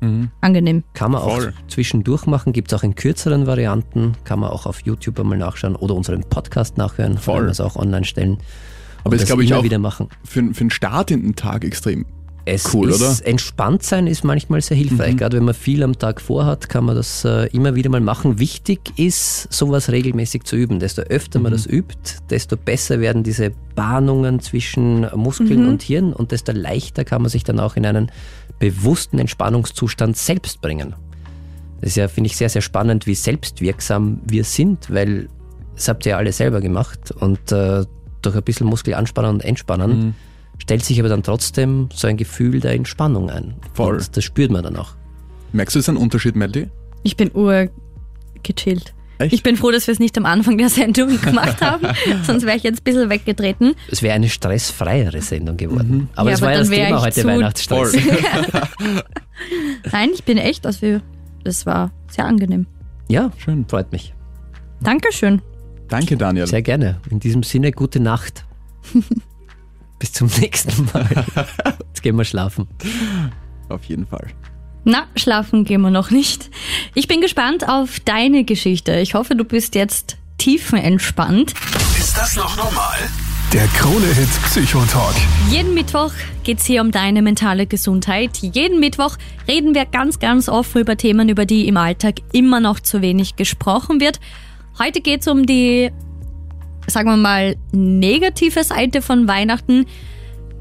Mhm. angenehm. kann man Voll. auch zwischendurch machen. Gibt es auch in kürzeren Varianten. Kann man auch auf YouTube einmal nachschauen oder unseren Podcast nachhören. Voll. Können wir es auch online stellen. Aber Und das das glaube ich immer auch wieder machen. für, für den Start in den Tag extrem. Es Cool, ist, oder? Entspannt sein ist manchmal sehr hilfreich. Mhm. Gerade wenn man viel am Tag vorhat, kann man das äh, immer wieder mal machen. Wichtig ist, sowas regelmäßig zu üben. Desto öfter Mhm. man das übt, desto besser werden diese Bahnungen zwischen Muskeln Mhm. und Hirn und desto leichter kann man sich dann auch in einen bewussten Entspannungszustand selbst bringen. Das ist ja, finde ich, sehr, sehr spannend, wie selbstwirksam wir sind, weil das habt ihr ja alle selber gemacht und äh, durch ein bisschen Muskel anspannen und entspannen Mhm. Stellt sich aber dann trotzdem so ein Gefühl der Entspannung ein. Voll. Und das spürt man dann auch. Merkst du jetzt einen Unterschied, Melody? Ich bin ur gechillt. Echt? Ich bin froh, dass wir es nicht am Anfang der Sendung [LAUGHS] gemacht haben, sonst wäre ich jetzt ein bisschen weggetreten. Es wäre eine stressfreiere Sendung geworden. Aber Ja, das aber war ja das Thema heute, Weihnachtsstress. [LAUGHS] Nein, ich bin echt, also es war sehr angenehm. Ja, Schön. freut mich. Dankeschön. Danke, Daniel. Sehr gerne. In diesem Sinne, gute Nacht. [LAUGHS] Zum nächsten Mal. [LAUGHS] Jetzt gehen wir schlafen. Auf jeden Fall. Na, schlafen gehen wir noch nicht. Ich bin gespannt auf deine Geschichte. Ich hoffe, du bist jetzt tiefenentspannt. Ist das noch normal? Der Krone-Hit Psychotalk. Jeden Mittwoch geht's hier um deine mentale Gesundheit. Jeden Mittwoch reden wir ganz, ganz offen über Themen, über die im Alltag immer noch zu wenig gesprochen wird. Heute geht's um die, sagen wir mal, negative Seite von Weihnachten.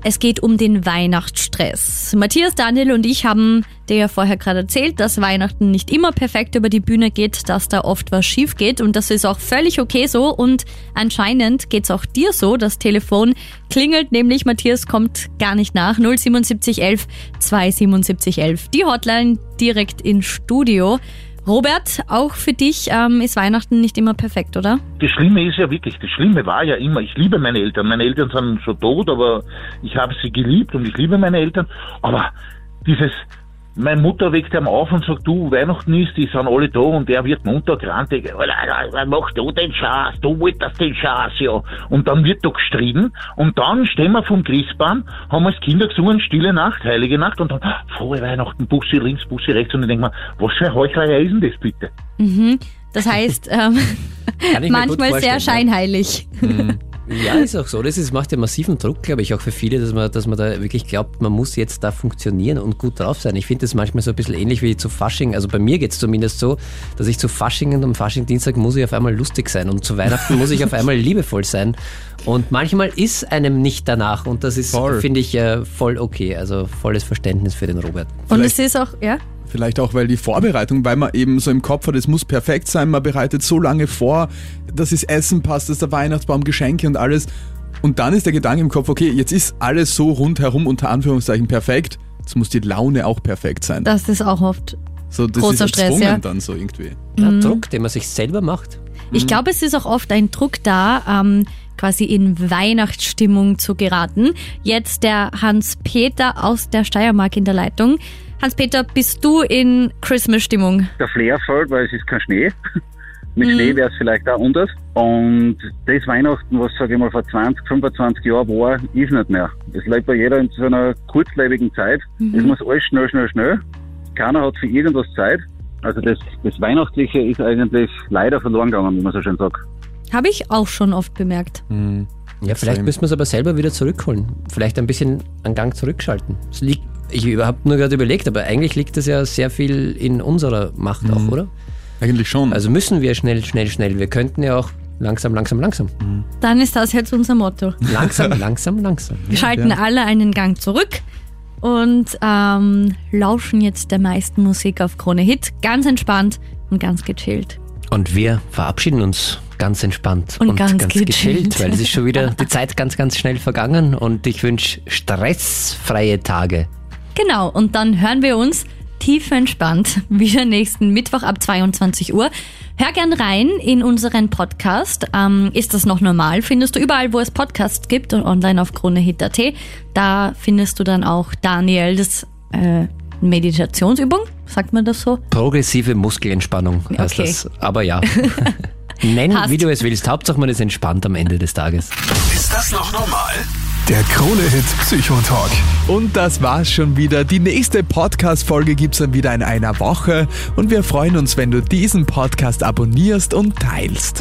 Es geht um den Weihnachtsstress. Matthias, Daniel und ich haben dir ja vorher gerade erzählt, dass Weihnachten nicht immer perfekt über die Bühne geht, dass da oft was schief geht und das ist auch völlig okay so und anscheinend geht's auch dir so. Das Telefon klingelt nämlich, Matthias kommt gar nicht nach. 07711 27711. Die Hotline direkt ins Studio. Robert, auch für dich ähm, ist Weihnachten nicht immer perfekt, oder? Das Schlimme ist ja wirklich, das Schlimme war ja immer, ich liebe meine Eltern. Meine Eltern sind schon tot, aber ich habe sie geliebt und ich liebe meine Eltern. Aber dieses, meine Mutter weckt ihm auf und sagt, du, Weihnachten ist, die sind alle da und er wird munter grantig. Was machst du den Schatz? Du wolltest den Schatz, ja. Und dann wird da gestritten und dann stehen wir vom Christbaum, haben als Kinder gesungen, Stille Nacht, Heilige Nacht und dann, ah, frohe Weihnachten, Bussi links, Bussi rechts und ich denke mir, was für eine Heuchlerei ist denn das bitte? Mhm. Das heißt, ähm, [LAUGHS] manchmal sehr vorstellen, ja. scheinheilig. Ja, ist auch so. Das ist, macht ja massiven Druck, glaube ich, auch für viele, dass man, dass man da wirklich glaubt, man muss jetzt da funktionieren und gut drauf sein. Ich finde das manchmal so ein bisschen ähnlich wie zu Fasching. Also bei mir geht es zumindest so, dass ich zu Fasching und am Faschingdienstag muss ich auf einmal lustig sein und zu Weihnachten muss ich auf [LAUGHS] einmal liebevoll sein. Und manchmal ist einem nicht danach und das ist, finde ich, äh, voll okay. Also volles Verständnis für den Robert. Und Vielleicht- es ist auch, ja? Vielleicht auch, weil die Vorbereitung, weil man eben so im Kopf hat, es muss perfekt sein, man bereitet so lange vor, dass das Essen passt, dass der Weihnachtsbaum, Geschenke und alles. Und dann ist der Gedanke im Kopf, okay, jetzt ist alles so rundherum unter Anführungszeichen perfekt, jetzt muss die Laune auch perfekt sein. Das ist auch oft. so, das großer ist Stress, ja. dann so irgendwie. Der Druck, den man sich selber macht. Ich glaube, es ist auch oft ein Druck da, ähm, quasi in Weihnachtsstimmung zu geraten. Jetzt der Hans-Peter aus der Steiermark in der Leitung. Hans-Peter, bist du in Christmas-Stimmung? der Flair fällt, weil es ist kein Schnee. [LAUGHS] Mit Schnee wäre es vielleicht auch anders. Und das Weihnachten, was sage ich mal vor 20, 25 Jahren war, ist nicht mehr. Es lebt bei jeder in so einer kurzlebigen Zeit. Es muss alles schnell, schnell, schnell. Keiner hat für irgendwas Zeit. Also das, das Weihnachtliche ist eigentlich leider verloren gegangen, wie man so schön sagt. Habe ich auch schon oft bemerkt. Ja, vielleicht müssen wir es aber selber wieder zurückholen. Vielleicht ein bisschen einen Gang zurückschalten. Es liegt, ich habe nur gerade überlegt, aber eigentlich liegt das ja sehr viel in unserer Macht auch, oder? Eigentlich schon. Also müssen wir schnell, schnell, schnell. Wir könnten ja auch langsam, langsam, langsam. Dann ist das jetzt unser Motto. Langsam, [LAUGHS] langsam, langsam. Wir schalten alle einen Gang zurück und ähm, lauschen jetzt der meisten Musik auf Krone Hit. Ganz entspannt und ganz gechillt. Und wir verabschieden uns ganz entspannt Und ganz gechillt. weil es ist schon wieder [LAUGHS] die Zeit ganz, ganz schnell vergangen und ich wünsche stressfreie Tage. Genau, und dann hören wir uns tiefenentspannt wieder nächsten Mittwoch ab 22 Uhr. Hör gern rein in unseren Podcast. Ähm, ist das noch normal? Findest du überall, wo es Podcasts gibt und online auf kronehit.at. Da findest du dann auch Daniels äh, Meditationsübung. Sagt man das so? Progressive Muskelentspannung heißt Okay. das. Aber ja. [LAUGHS] Nenn, Passt. wie du es willst. Hauptsache man ist entspannt am Ende des Tages. Ist das noch normal? Der Krone-Hit Psychotalk. Und das war's schon wieder. Die nächste Podcast-Folge gibt's dann wieder in einer Woche. Und wir freuen uns, wenn du diesen Podcast abonnierst und teilst.